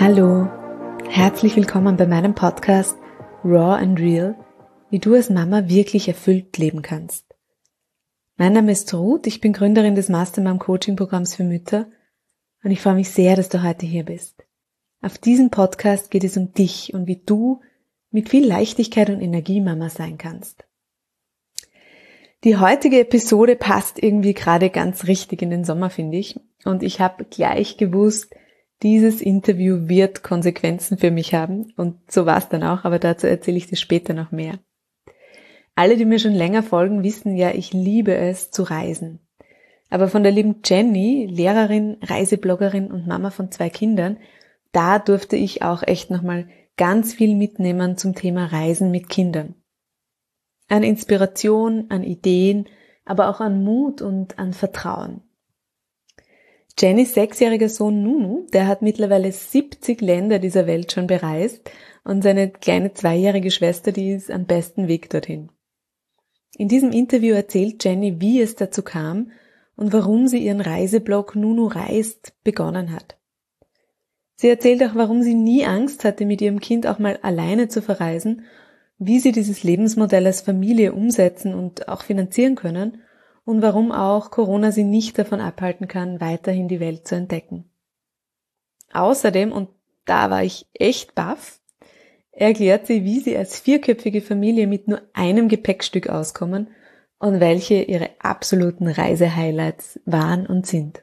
Hallo, herzlich willkommen bei meinem Podcast Raw and Real, wie du als Mama wirklich erfüllt leben kannst. Mein Name ist Ruth, ich bin Gründerin des Mastermom Coaching Programms für Mütter und ich freue mich sehr, dass du heute hier bist. Auf diesem Podcast geht es um dich und wie du mit viel Leichtigkeit und Energie Mama sein kannst. Die heutige Episode passt irgendwie gerade ganz richtig in den Sommer, finde ich. Und ich habe gleich gewusst, dieses Interview wird Konsequenzen für mich haben und so war es dann auch, aber dazu erzähle ich dir später noch mehr. Alle, die mir schon länger folgen, wissen ja, ich liebe es zu reisen. Aber von der lieben Jenny, Lehrerin, Reisebloggerin und Mama von zwei Kindern, da durfte ich auch echt nochmal ganz viel mitnehmen zum Thema Reisen mit Kindern. An Inspiration, an Ideen, aber auch an Mut und an Vertrauen. Jennys sechsjähriger Sohn Nunu, der hat mittlerweile 70 Länder dieser Welt schon bereist und seine kleine zweijährige Schwester, die ist am besten Weg dorthin. In diesem Interview erzählt Jenny, wie es dazu kam und warum sie ihren Reiseblog Nunu reist begonnen hat. Sie erzählt auch, warum sie nie Angst hatte, mit ihrem Kind auch mal alleine zu verreisen, wie sie dieses Lebensmodell als Familie umsetzen und auch finanzieren können und warum auch Corona sie nicht davon abhalten kann, weiterhin die Welt zu entdecken. Außerdem, und da war ich echt baff, erklärt sie, wie sie als vierköpfige Familie mit nur einem Gepäckstück auskommen und welche ihre absoluten Reisehighlights waren und sind.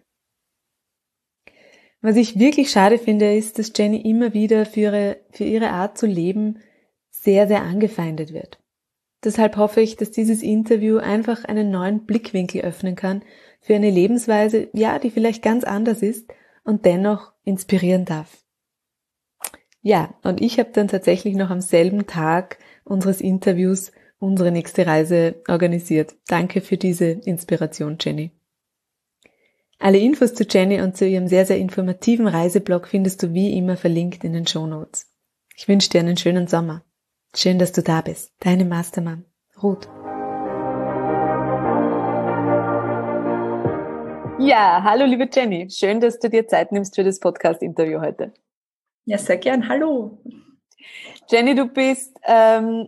Was ich wirklich schade finde, ist, dass Jenny immer wieder für ihre, für ihre Art zu leben sehr, sehr angefeindet wird. Deshalb hoffe ich, dass dieses Interview einfach einen neuen Blickwinkel öffnen kann für eine Lebensweise, ja, die vielleicht ganz anders ist und dennoch inspirieren darf. Ja, und ich habe dann tatsächlich noch am selben Tag unseres Interviews unsere nächste Reise organisiert. Danke für diese Inspiration, Jenny. Alle Infos zu Jenny und zu ihrem sehr, sehr informativen Reiseblog findest du wie immer verlinkt in den Show Notes. Ich wünsche dir einen schönen Sommer. Schön, dass du da bist. Deine Mastermann, Ruth. Ja, hallo liebe Jenny. Schön, dass du dir Zeit nimmst für das Podcast-Interview heute. Ja, sehr gern. Hallo. Jenny, du bist ähm,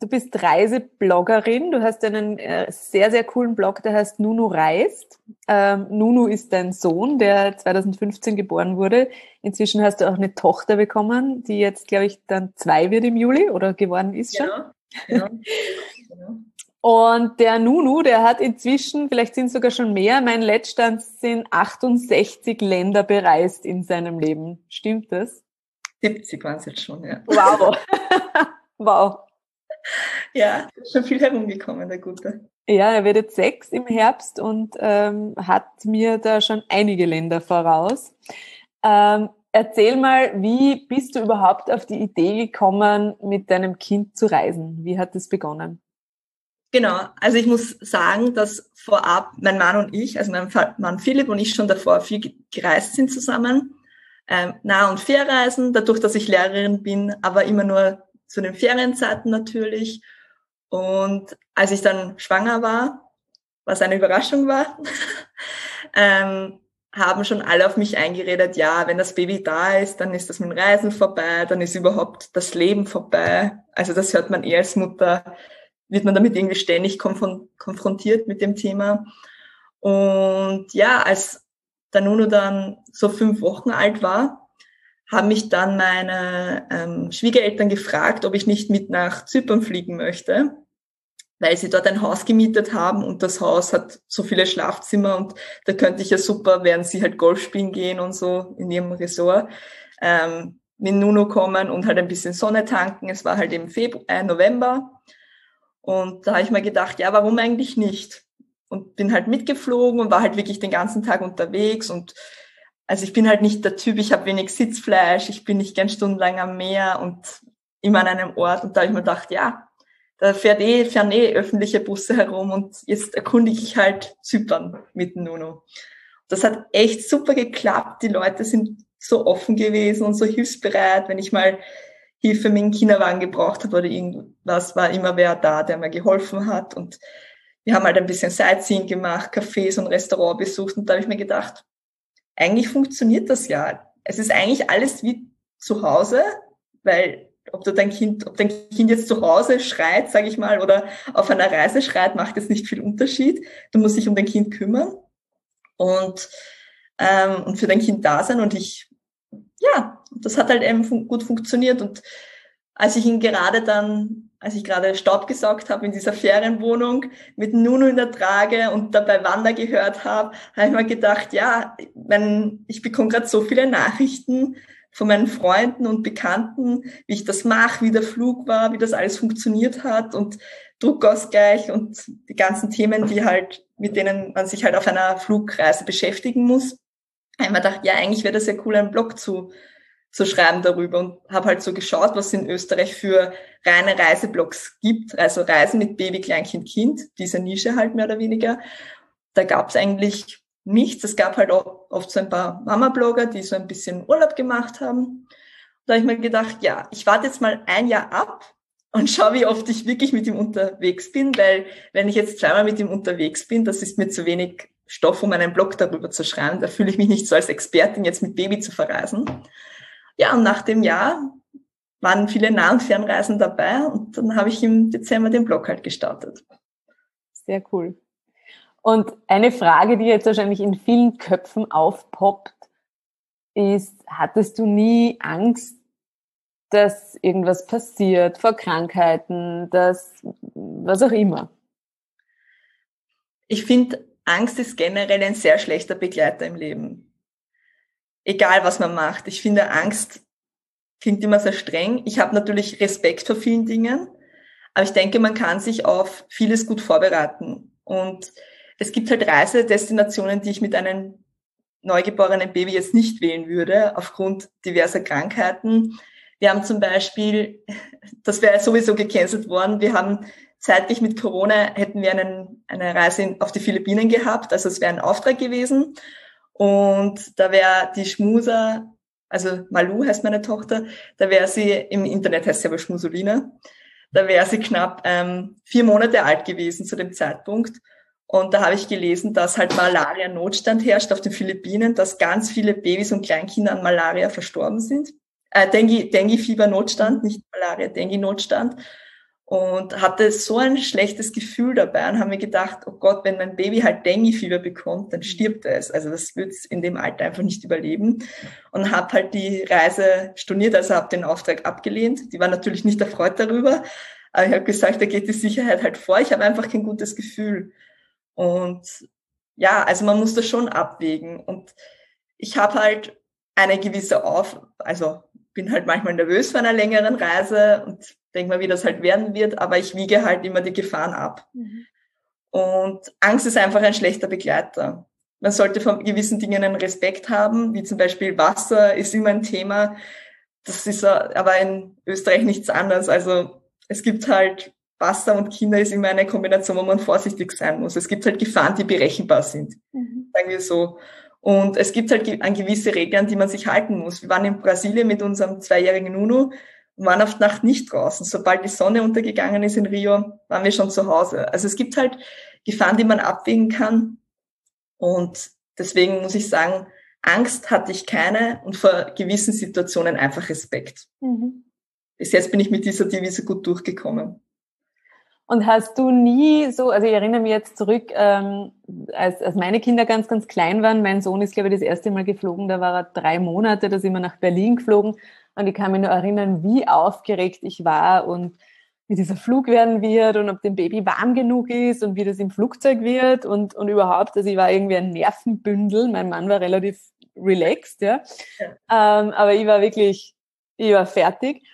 Du bist Reisebloggerin. Du hast einen äh, sehr, sehr coolen Blog, der heißt Nunu reist. Ähm, Nunu ist dein Sohn, der 2015 geboren wurde. Inzwischen hast du auch eine Tochter bekommen, die jetzt, glaube ich, dann zwei wird im Juli oder geworden ist schon. Ja, ja. Und der Nunu, der hat inzwischen, vielleicht sind es sogar schon mehr, mein Letztstand sind 68 Länder bereist in seinem Leben. Stimmt das? 70 waren es jetzt schon, ja. Wow. wow ja, schon viel herumgekommen, der Gute. Ja, er wird jetzt sechs im Herbst und ähm, hat mir da schon einige Länder voraus. Ähm, erzähl mal, wie bist du überhaupt auf die Idee gekommen, mit deinem Kind zu reisen? Wie hat das begonnen? Genau, also ich muss sagen, dass vorab mein Mann und ich, also mein Mann Philipp und ich schon davor viel gereist sind zusammen. Ähm, Nah- und Fährreisen, dadurch, dass ich Lehrerin bin, aber immer nur zu den Ferienzeiten natürlich. Und als ich dann schwanger war, was eine Überraschung war, ähm, haben schon alle auf mich eingeredet, ja, wenn das Baby da ist, dann ist das mit dem Reisen vorbei, dann ist überhaupt das Leben vorbei. Also das hört man eher als Mutter, wird man damit irgendwie ständig konfrontiert mit dem Thema. Und ja, als der Nuno dann so fünf Wochen alt war, haben mich dann meine ähm, Schwiegereltern gefragt, ob ich nicht mit nach Zypern fliegen möchte, weil sie dort ein Haus gemietet haben und das Haus hat so viele Schlafzimmer und da könnte ich ja super, während sie halt Golf spielen gehen und so in ihrem Resort, ähm, mit Nuno kommen und halt ein bisschen Sonne tanken. Es war halt im Februar, äh, November und da habe ich mir gedacht, ja, warum eigentlich nicht? Und bin halt mitgeflogen und war halt wirklich den ganzen Tag unterwegs und also ich bin halt nicht der Typ, ich habe wenig Sitzfleisch, ich bin nicht gern stundenlang am Meer und immer an einem Ort. Und da habe ich mir gedacht, ja, da fährt eh, fahren eh öffentliche Busse herum und jetzt erkundige ich halt Zypern mit Nuno. Das hat echt super geklappt. Die Leute sind so offen gewesen und so hilfsbereit. Wenn ich mal Hilfe mit dem Kinderwagen gebraucht habe oder irgendwas, war immer wer da, der mir geholfen hat. Und wir haben halt ein bisschen Sightseeing gemacht, Cafés und Restaurant besucht. Und da habe ich mir gedacht, eigentlich funktioniert das ja. Es ist eigentlich alles wie zu Hause, weil ob du dein Kind, ob dein Kind jetzt zu Hause schreit, sage ich mal, oder auf einer Reise schreit, macht jetzt nicht viel Unterschied. Du musst dich um dein Kind kümmern und, ähm, und für dein Kind da sein. Und ich, ja, das hat halt eben fun gut funktioniert. Und als ich ihn gerade dann, als ich gerade Staub gesaugt habe in dieser Ferienwohnung mit Nuno in der Trage und dabei Wander gehört habe, habe ich mir gedacht, ja, wenn, ich bekomme gerade so viele Nachrichten von meinen Freunden und Bekannten, wie ich das mache, wie der Flug war, wie das alles funktioniert hat und Druckausgleich und die ganzen Themen, die halt, mit denen man sich halt auf einer Flugreise beschäftigen muss. Ich habe mir gedacht, ja, eigentlich wäre das ja cool, einen Blog zu, zu schreiben darüber und habe halt so geschaut, was es in Österreich für reine Reiseblogs gibt, also Reisen mit Baby, Kleinkind, Kind, diese Nische halt mehr oder weniger. Da gab es eigentlich nichts. Es gab halt oft so ein paar Mama-Blogger, die so ein bisschen Urlaub gemacht haben. Da habe ich mir gedacht, ja, ich warte jetzt mal ein Jahr ab und schau, wie oft ich wirklich mit ihm unterwegs bin, weil wenn ich jetzt zweimal mit ihm unterwegs bin, das ist mir zu wenig Stoff, um einen Blog darüber zu schreiben. Da fühle ich mich nicht so als Expertin, jetzt mit Baby zu verreisen. Ja, und nach dem Jahr waren viele Nah- und Fernreisen dabei und dann habe ich im Dezember den Blog halt gestartet. Sehr cool. Und eine Frage, die jetzt wahrscheinlich in vielen Köpfen aufpoppt, ist, hattest du nie Angst, dass irgendwas passiert, vor Krankheiten, dass was auch immer? Ich finde, Angst ist generell ein sehr schlechter Begleiter im Leben. Egal, was man macht. Ich finde, Angst klingt immer sehr streng. Ich habe natürlich Respekt vor vielen Dingen, aber ich denke, man kann sich auf vieles gut vorbereiten. Und es gibt halt Reisedestinationen, die ich mit einem neugeborenen Baby jetzt nicht wählen würde, aufgrund diverser Krankheiten. Wir haben zum Beispiel, das wäre sowieso gecancelt worden, wir haben zeitlich mit Corona hätten wir einen, eine Reise auf die Philippinen gehabt, also es wäre ein Auftrag gewesen. Und da wäre die Schmuser, also Malu heißt meine Tochter, da wäre sie, im Internet heißt sie aber Schmusolina, da wäre sie knapp ähm, vier Monate alt gewesen zu dem Zeitpunkt. Und da habe ich gelesen, dass halt Malaria-Notstand herrscht auf den Philippinen, dass ganz viele Babys und Kleinkinder an Malaria verstorben sind. Äh, Dengue-Fieber-Notstand, nicht Malaria, Dengue-Notstand. Und hatte so ein schlechtes Gefühl dabei und habe mir gedacht, oh Gott, wenn mein Baby halt Dengue-Fieber bekommt, dann stirbt es. Also das wird es in dem Alter einfach nicht überleben. Und habe halt die Reise storniert, also habe den Auftrag abgelehnt. Die war natürlich nicht erfreut darüber. Aber ich habe gesagt, da geht die Sicherheit halt vor. Ich habe einfach kein gutes Gefühl. Und ja, also man muss das schon abwägen. Und ich habe halt eine gewisse Auf, also bin halt manchmal nervös vor einer längeren Reise und denke mal, wie das halt werden wird, aber ich wiege halt immer die Gefahren ab. Mhm. Und Angst ist einfach ein schlechter Begleiter. Man sollte von gewissen Dingen einen Respekt haben, wie zum Beispiel Wasser ist immer ein Thema. Das ist aber in Österreich nichts anderes. Also es gibt halt Wasser und Kinder ist immer eine Kombination, wo man vorsichtig sein muss. Es gibt halt Gefahren, die berechenbar sind, mhm. sagen wir so. Und es gibt halt an gewisse Regeln, die man sich halten muss. Wir waren in Brasilien mit unserem zweijährigen Nuno waren auf Nacht nicht draußen. Sobald die Sonne untergegangen ist in Rio, waren wir schon zu Hause. Also es gibt halt Gefahren, die man abwägen kann. Und deswegen muss ich sagen, Angst hatte ich keine und vor gewissen Situationen einfach Respekt. Mhm. Bis jetzt bin ich mit dieser Devise gut durchgekommen. Und hast du nie so, also ich erinnere mich jetzt zurück, ähm, als, als meine Kinder ganz, ganz klein waren, mein Sohn ist, glaube ich, das erste Mal geflogen, da war er drei Monate, da sind wir nach Berlin geflogen und ich kann mich nur erinnern, wie aufgeregt ich war und wie dieser Flug werden wird und ob dem Baby warm genug ist und wie das im Flugzeug wird und, und überhaupt, also ich war irgendwie ein Nervenbündel, mein Mann war relativ relaxed, ja, ja. Ähm, aber ich war wirklich, ich war fertig.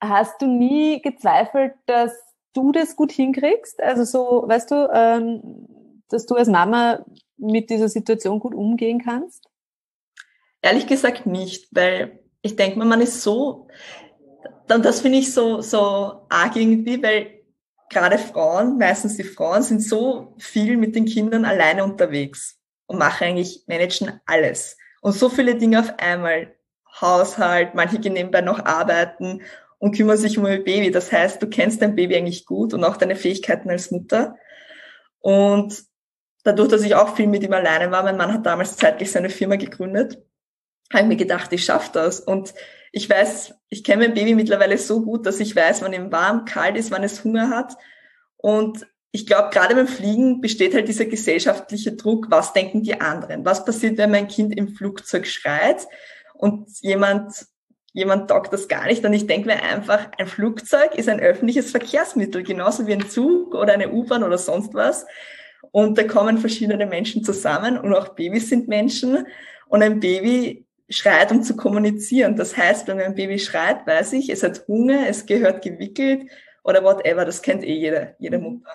Hast du nie gezweifelt, dass du das gut hinkriegst? Also so, weißt du, ähm, dass du als Mama mit dieser Situation gut umgehen kannst? Ehrlich gesagt nicht, weil ich denke mal, man ist so, und das finde ich so, so arg irgendwie, weil gerade Frauen, meistens die Frauen, sind so viel mit den Kindern alleine unterwegs und machen eigentlich, managen alles. Und so viele Dinge auf einmal. Haushalt, manche gehen nebenbei noch arbeiten und kümmern sich um ihr Baby. Das heißt, du kennst dein Baby eigentlich gut und auch deine Fähigkeiten als Mutter. Und dadurch, dass ich auch viel mit ihm alleine war, mein Mann hat damals zeitlich seine Firma gegründet. Habe ich mir gedacht, ich schaffe das. Und ich weiß, ich kenne mein Baby mittlerweile so gut, dass ich weiß, wann ihm warm, kalt ist, wann es Hunger hat. Und ich glaube, gerade beim Fliegen besteht halt dieser gesellschaftliche Druck, was denken die anderen? Was passiert, wenn mein Kind im Flugzeug schreit und jemand, jemand taugt das gar nicht? Und ich denke mir einfach, ein Flugzeug ist ein öffentliches Verkehrsmittel, genauso wie ein Zug oder eine U-Bahn oder sonst was. Und da kommen verschiedene Menschen zusammen und auch Babys sind Menschen. Und ein Baby schreit, um zu kommunizieren. Das heißt, wenn ein Baby schreit, weiß ich, es hat Hunger, es gehört gewickelt oder whatever. Das kennt eh jede, jede Mutter.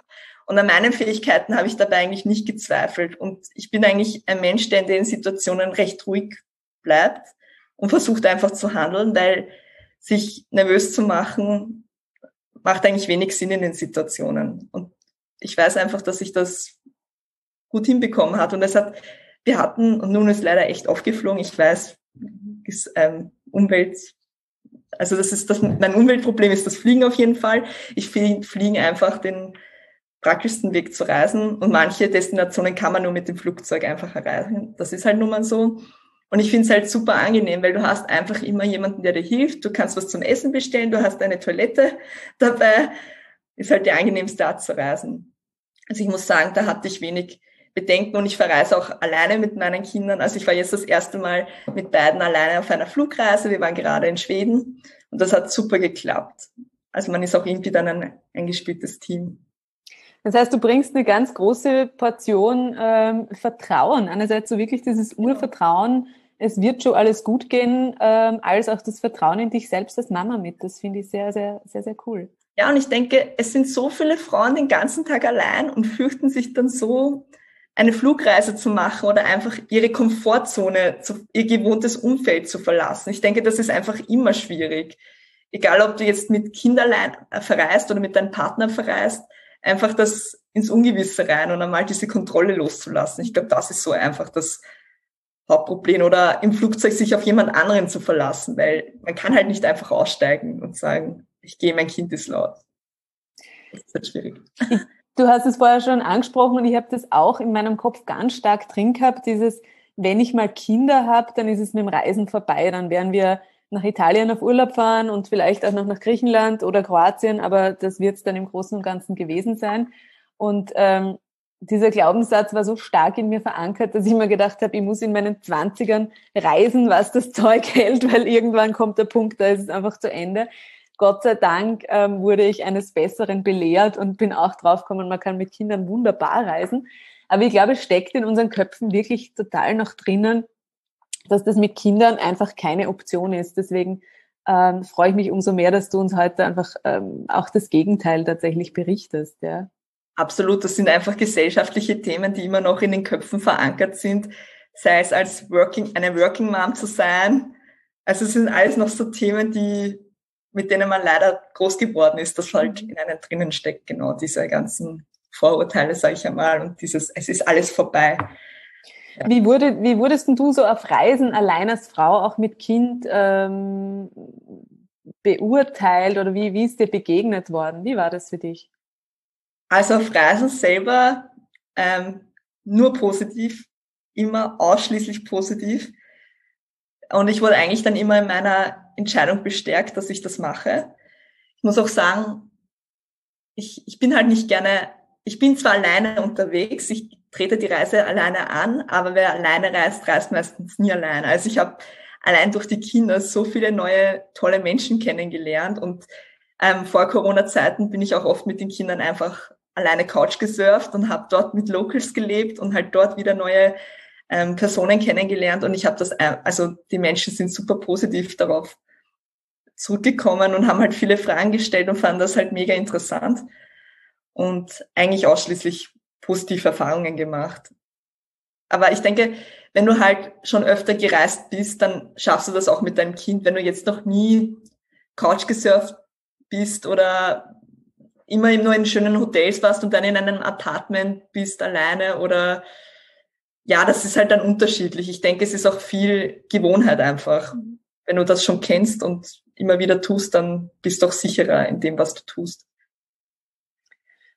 Und an meinen Fähigkeiten habe ich dabei eigentlich nicht gezweifelt. Und ich bin eigentlich ein Mensch, der in den Situationen recht ruhig bleibt und versucht einfach zu handeln, weil sich nervös zu machen, macht eigentlich wenig Sinn in den Situationen. Und ich weiß einfach, dass ich das gut hinbekommen hat. Und es hat, wir hatten, und nun ist leider echt aufgeflogen, ich weiß, ist ähm, Umwelt, also das ist das, mein Umweltproblem ist das Fliegen auf jeden Fall. Ich finde Fliegen einfach den praktischsten Weg zu reisen und manche Destinationen kann man nur mit dem Flugzeug einfach erreichen. Das ist halt nun mal so. Und ich finde es halt super angenehm, weil du hast einfach immer jemanden, der dir hilft. Du kannst was zum Essen bestellen, du hast eine Toilette dabei. Ist halt die angenehmste Art zu reisen. Also ich muss sagen, da hatte ich wenig Bedenken und ich verreise auch alleine mit meinen Kindern. Also ich war jetzt das erste Mal mit beiden alleine auf einer Flugreise. Wir waren gerade in Schweden und das hat super geklappt. Also man ist auch irgendwie dann ein eingespieltes Team. Das heißt, du bringst eine ganz große Portion ähm, Vertrauen. Einerseits so wirklich dieses genau. Urvertrauen, es wird schon alles gut gehen, ähm, als auch das Vertrauen in dich selbst als Mama mit. Das finde ich sehr, sehr, sehr, sehr cool. Ja, und ich denke, es sind so viele Frauen den ganzen Tag allein und fürchten sich dann so eine Flugreise zu machen oder einfach ihre Komfortzone, ihr gewohntes Umfeld zu verlassen. Ich denke, das ist einfach immer schwierig. Egal, ob du jetzt mit Kinderlein verreist oder mit deinem Partner verreist, einfach das ins Ungewisse rein und einmal diese Kontrolle loszulassen. Ich glaube, das ist so einfach das Hauptproblem oder im Flugzeug sich auf jemand anderen zu verlassen, weil man kann halt nicht einfach aussteigen und sagen, ich gehe, mein Kind ist laut. Das ist halt schwierig. Du hast es vorher schon angesprochen und ich habe das auch in meinem Kopf ganz stark drin gehabt, dieses, wenn ich mal Kinder habe, dann ist es mit dem Reisen vorbei, dann werden wir nach Italien auf Urlaub fahren und vielleicht auch noch nach Griechenland oder Kroatien, aber das wird es dann im Großen und Ganzen gewesen sein. Und ähm, dieser Glaubenssatz war so stark in mir verankert, dass ich mir gedacht habe, ich muss in meinen Zwanzigern reisen, was das Zeug hält, weil irgendwann kommt der Punkt, da ist es einfach zu Ende. Gott sei Dank ähm, wurde ich eines Besseren belehrt und bin auch draufgekommen, man kann mit Kindern wunderbar reisen. Aber ich glaube, es steckt in unseren Köpfen wirklich total noch drinnen, dass das mit Kindern einfach keine Option ist. Deswegen ähm, freue ich mich umso mehr, dass du uns heute einfach ähm, auch das Gegenteil tatsächlich berichtest. Ja. Absolut, das sind einfach gesellschaftliche Themen, die immer noch in den Köpfen verankert sind, sei es als Working, eine Working Mom zu sein. Also es sind alles noch so Themen, die mit denen man leider groß geworden ist, das halt mhm. in einem drinnen steckt, genau diese ganzen Vorurteile, sage ich einmal, und dieses, es ist alles vorbei. Ja. Wie, wurde, wie wurdest denn du so auf Reisen allein als Frau, auch mit Kind, ähm, beurteilt oder wie, wie ist dir begegnet worden? Wie war das für dich? Also auf Reisen selber ähm, nur positiv, immer ausschließlich positiv. Und ich wurde eigentlich dann immer in meiner Entscheidung bestärkt, dass ich das mache. Ich muss auch sagen, ich, ich bin halt nicht gerne, ich bin zwar alleine unterwegs, ich trete die Reise alleine an, aber wer alleine reist, reist meistens nie alleine. Also ich habe allein durch die Kinder so viele neue, tolle Menschen kennengelernt und ähm, vor Corona-Zeiten bin ich auch oft mit den Kindern einfach alleine Couch gesurft und habe dort mit Locals gelebt und halt dort wieder neue ähm, Personen kennengelernt und ich habe das, äh, also die Menschen sind super positiv darauf zurückgekommen und haben halt viele Fragen gestellt und fanden das halt mega interessant und eigentlich ausschließlich positive Erfahrungen gemacht. Aber ich denke, wenn du halt schon öfter gereist bist, dann schaffst du das auch mit deinem Kind. Wenn du jetzt noch nie Couch gesurft bist oder immer nur in schönen Hotels warst und dann in einem Apartment bist alleine oder ja, das ist halt dann unterschiedlich. Ich denke, es ist auch viel Gewohnheit einfach. Mhm. Wenn du das schon kennst und immer wieder tust, dann bist du auch sicherer in dem, was du tust.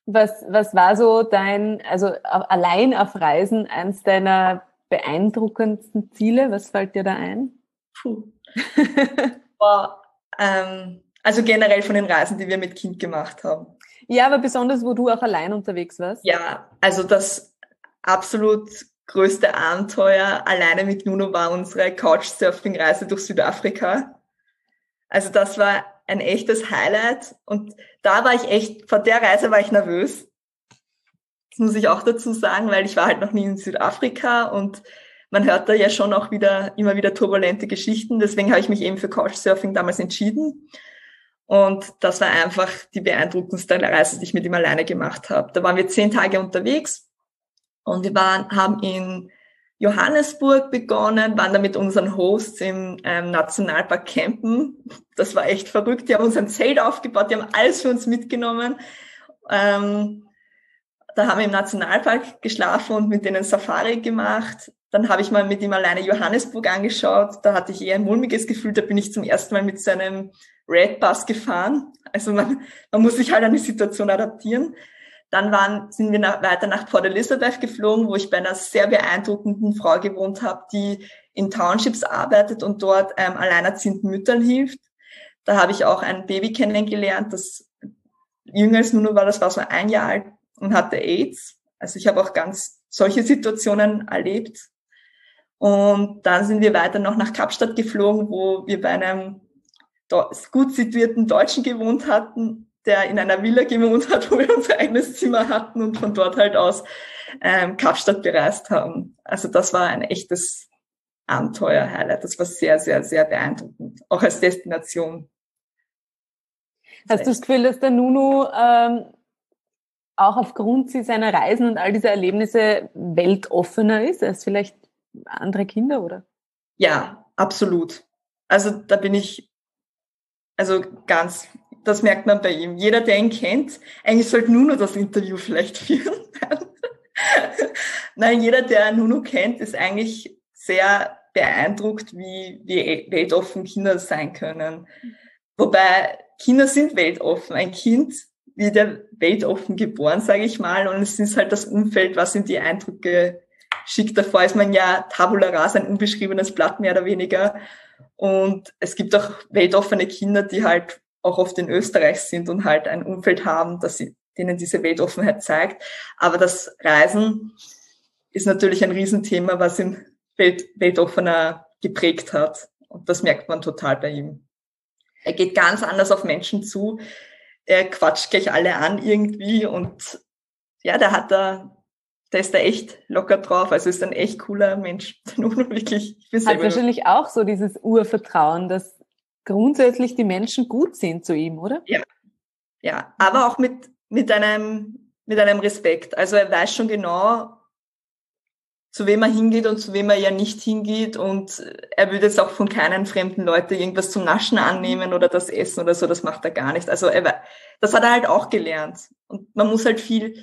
Was, was war so dein, also allein auf Reisen, eins deiner beeindruckendsten Ziele? Was fällt dir da ein? puh. War, ähm, also generell von den Reisen, die wir mit Kind gemacht haben. Ja, aber besonders, wo du auch allein unterwegs warst. Ja, also das absolut größte Abenteuer alleine mit Nuno war unsere Couchsurfing-Reise durch Südafrika. Also das war ein echtes Highlight und da war ich echt, vor der Reise war ich nervös. Das muss ich auch dazu sagen, weil ich war halt noch nie in Südafrika und man hört da ja schon auch wieder, immer wieder turbulente Geschichten. Deswegen habe ich mich eben für Couchsurfing damals entschieden. Und das war einfach die beeindruckendste Reise, die ich mit ihm alleine gemacht habe. Da waren wir zehn Tage unterwegs und wir waren, haben in Johannesburg begonnen, waren da mit unseren Hosts im ähm, Nationalpark campen. Das war echt verrückt. Die haben uns ein Zelt aufgebaut, die haben alles für uns mitgenommen. Ähm, da haben wir im Nationalpark geschlafen und mit denen Safari gemacht. Dann habe ich mal mit ihm alleine Johannesburg angeschaut. Da hatte ich eher ein mulmiges Gefühl. Da bin ich zum ersten Mal mit seinem Red Bus gefahren. Also man, man muss sich halt an die Situation adaptieren. Dann waren, sind wir nach, weiter nach Port Elizabeth geflogen, wo ich bei einer sehr beeindruckenden Frau gewohnt habe, die in Townships arbeitet und dort ähm, alleinerziehenden Müttern hilft. Da habe ich auch ein Baby kennengelernt, das jünger als Nuno war, das war so ein Jahr alt und hatte AIDS. Also ich habe auch ganz solche Situationen erlebt. Und dann sind wir weiter noch nach Kapstadt geflogen, wo wir bei einem gut situierten Deutschen gewohnt hatten, der in einer Villa gewohnt hat, wo wir unser eigenes Zimmer hatten und von dort halt aus ähm, Kapstadt bereist haben. Also das war ein echtes Abenteuer-Highlight. Das war sehr, sehr, sehr beeindruckend, auch als Destination. Hast du das Gefühl, dass der Nuno ähm, auch aufgrund seiner Reisen und all dieser Erlebnisse weltoffener ist als vielleicht andere Kinder, oder? Ja, absolut. Also da bin ich also ganz, das merkt man bei ihm. Jeder, der ihn kennt, eigentlich sollte Nuno das Interview vielleicht führen. Nein, jeder, der Nuno kennt, ist eigentlich sehr beeindruckt, wie, wie weltoffen Kinder sein können. Wobei Kinder sind weltoffen. Ein Kind wird ja weltoffen geboren, sage ich mal, und es ist halt das Umfeld, was ihm die Eindrücke schickt. Davor ist man ja tabula rasa, ein unbeschriebenes Blatt mehr oder weniger. Und es gibt auch weltoffene Kinder, die halt auch oft in Österreich sind und halt ein Umfeld haben, das sie, denen diese Weltoffenheit zeigt. Aber das Reisen ist natürlich ein Riesenthema, was ihn Welt, weltoffener geprägt hat. Und das merkt man total bei ihm. Er geht ganz anders auf Menschen zu. Er quatscht gleich alle an irgendwie und ja, der hat da der ist da echt locker drauf. Also ist ein echt cooler Mensch. wirklich. Ich Hat wahrscheinlich auch so dieses Urvertrauen, dass grundsätzlich die Menschen gut sind zu ihm, oder? Ja. Ja, aber auch mit, mit einem, mit einem Respekt. Also er weiß schon genau, zu wem er hingeht und zu wem er ja nicht hingeht. Und er würde jetzt auch von keinen fremden Leuten irgendwas zum Naschen annehmen oder das Essen oder so. Das macht er gar nicht. Also er, das hat er halt auch gelernt. Und man muss halt viel,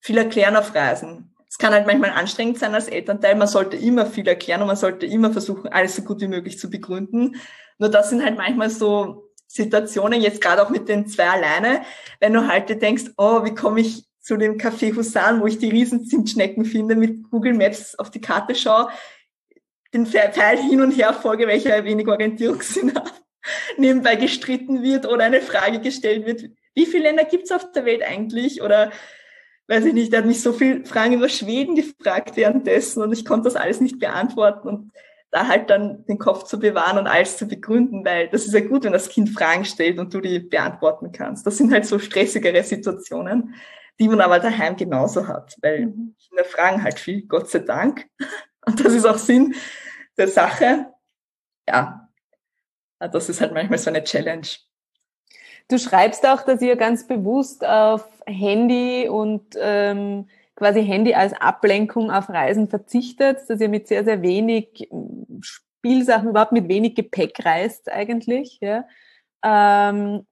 viel erklären auf Reisen. Es kann halt manchmal anstrengend sein als Elternteil. Man sollte immer viel erklären und man sollte immer versuchen, alles so gut wie möglich zu begründen. Nur das sind halt manchmal so Situationen, jetzt gerade auch mit den zwei alleine, wenn du halt denkst, oh, wie komme ich zu dem Café Husan, wo ich die riesen Zimtschnecken finde, mit Google Maps auf die Karte schaue, den Pfeil hin und her folge, welcher wenig Orientierungssinn hat, nebenbei gestritten wird oder eine Frage gestellt wird, wie viele Länder gibt's auf der Welt eigentlich? Oder weiß ich nicht, er hat mich so viel Fragen über Schweden gefragt währenddessen und ich konnte das alles nicht beantworten und da halt dann den Kopf zu bewahren und alles zu begründen, weil das ist ja gut, wenn das Kind Fragen stellt und du die beantworten kannst. Das sind halt so stressigere Situationen, die man aber daheim genauso hat, weil mhm. Kinder fragen halt viel, Gott sei Dank. Und das ist auch Sinn der Sache. Ja, das ist halt manchmal so eine Challenge. Du schreibst auch, dass ihr ganz bewusst auf Handy und ähm, quasi Handy als Ablenkung auf Reisen verzichtet, dass ihr mit sehr, sehr wenig ähm, Spielsachen, überhaupt mit wenig Gepäck reist eigentlich. Ja. Ähm,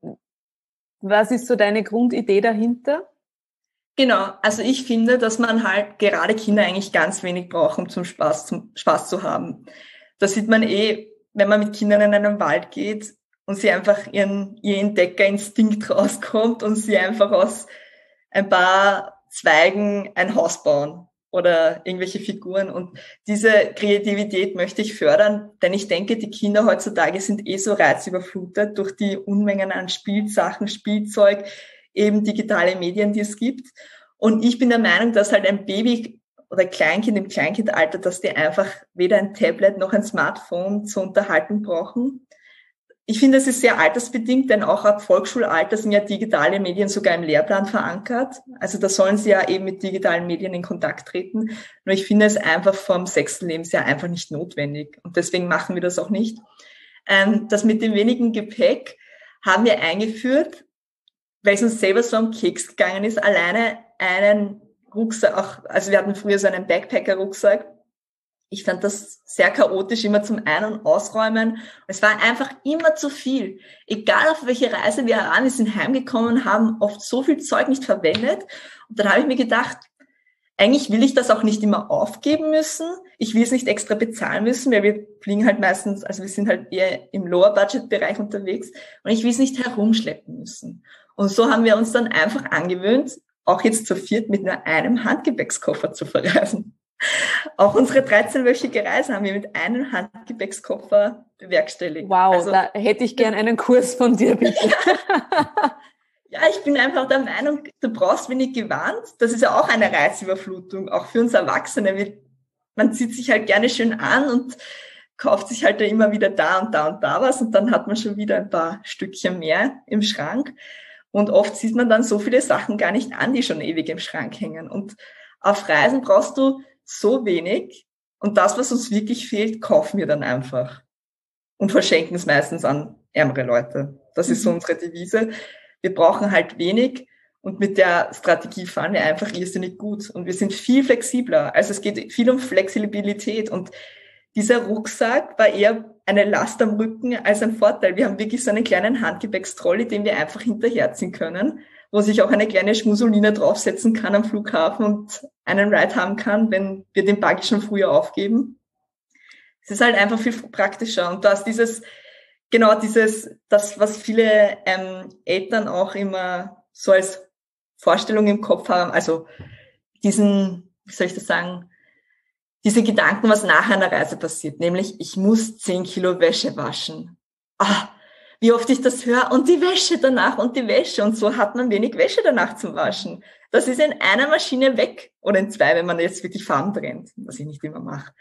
was ist so deine Grundidee dahinter? Genau, also ich finde, dass man halt gerade Kinder eigentlich ganz wenig braucht, um zum Spaß, zum Spaß zu haben. Das sieht man eh, wenn man mit Kindern in einen Wald geht, und sie einfach ihren, ihr Entdeckerinstinkt rauskommt und sie einfach aus ein paar Zweigen ein Haus bauen. oder irgendwelche Figuren. Und diese Kreativität möchte ich fördern, denn ich denke, die Kinder heutzutage sind eh so reizüberflutet durch die Unmengen an Spielsachen, Spielzeug, eben digitale Medien, die es gibt. Und ich bin der Meinung, dass halt ein Baby oder Kleinkind im Kleinkindalter, dass die einfach weder ein Tablet noch ein Smartphone zu unterhalten brauchen. Ich finde, es ist sehr altersbedingt, denn auch ab Volksschulalter sind ja digitale Medien sogar im Lehrplan verankert. Also da sollen sie ja eben mit digitalen Medien in Kontakt treten. Nur ich finde es einfach vom sechsten Lebensjahr einfach nicht notwendig. Und deswegen machen wir das auch nicht. Ähm, das mit dem wenigen Gepäck haben wir eingeführt, weil es uns selber so am Keks gegangen ist, alleine einen Rucksack, auch, also wir hatten früher so einen Backpacker-Rucksack. Ich fand das sehr chaotisch, immer zum Ein- und Ausräumen. Es war einfach immer zu viel. Egal auf welche Reise wir heran, wir sind heimgekommen, haben oft so viel Zeug nicht verwendet. Und dann habe ich mir gedacht, eigentlich will ich das auch nicht immer aufgeben müssen. Ich will es nicht extra bezahlen müssen, weil wir fliegen halt meistens, also wir sind halt eher im Lower-Budget-Bereich unterwegs und ich will es nicht herumschleppen müssen. Und so haben wir uns dann einfach angewöhnt, auch jetzt zu viert mit nur einem Handgepäckskoffer zu verreisen. Auch unsere 13-wöchige Reise haben wir mit einem Handgepäckskoffer bewerkstelligt. Wow, also, da hätte ich gern einen Kurs von dir, bitte. ja, ich bin einfach der Meinung, du brauchst wenig gewarnt. Das ist ja auch eine Reizüberflutung, auch für uns Erwachsene. Man zieht sich halt gerne schön an und kauft sich halt immer wieder da und da und da was und dann hat man schon wieder ein paar Stückchen mehr im Schrank. Und oft sieht man dann so viele Sachen gar nicht an, die schon ewig im Schrank hängen. Und auf Reisen brauchst du so wenig. Und das, was uns wirklich fehlt, kaufen wir dann einfach. Und verschenken es meistens an ärmere Leute. Das ist so mhm. unsere Devise. Wir brauchen halt wenig. Und mit der Strategie fahren wir einfach irrsinnig gut. Und wir sind viel flexibler. Also es geht viel um Flexibilität. Und dieser Rucksack war eher eine Last am Rücken als ein Vorteil. Wir haben wirklich so einen kleinen Handgepäckstrolley, den wir einfach hinterherziehen können, wo sich auch eine kleine Schmusoline draufsetzen kann am Flughafen und einen Ride haben kann, wenn wir den Buggy schon früher aufgeben. Es ist halt einfach viel praktischer und da ist dieses, genau dieses, das, was viele ähm, Eltern auch immer so als Vorstellung im Kopf haben, also diesen, wie soll ich das sagen, diese Gedanken, was nach einer Reise passiert, nämlich ich muss zehn Kilo Wäsche waschen. Ah, wie oft ich das höre und die Wäsche danach und die Wäsche und so hat man wenig Wäsche danach zum Waschen. Das ist in einer Maschine weg oder in zwei, wenn man jetzt wirklich Farben trennt, was ich nicht immer mache.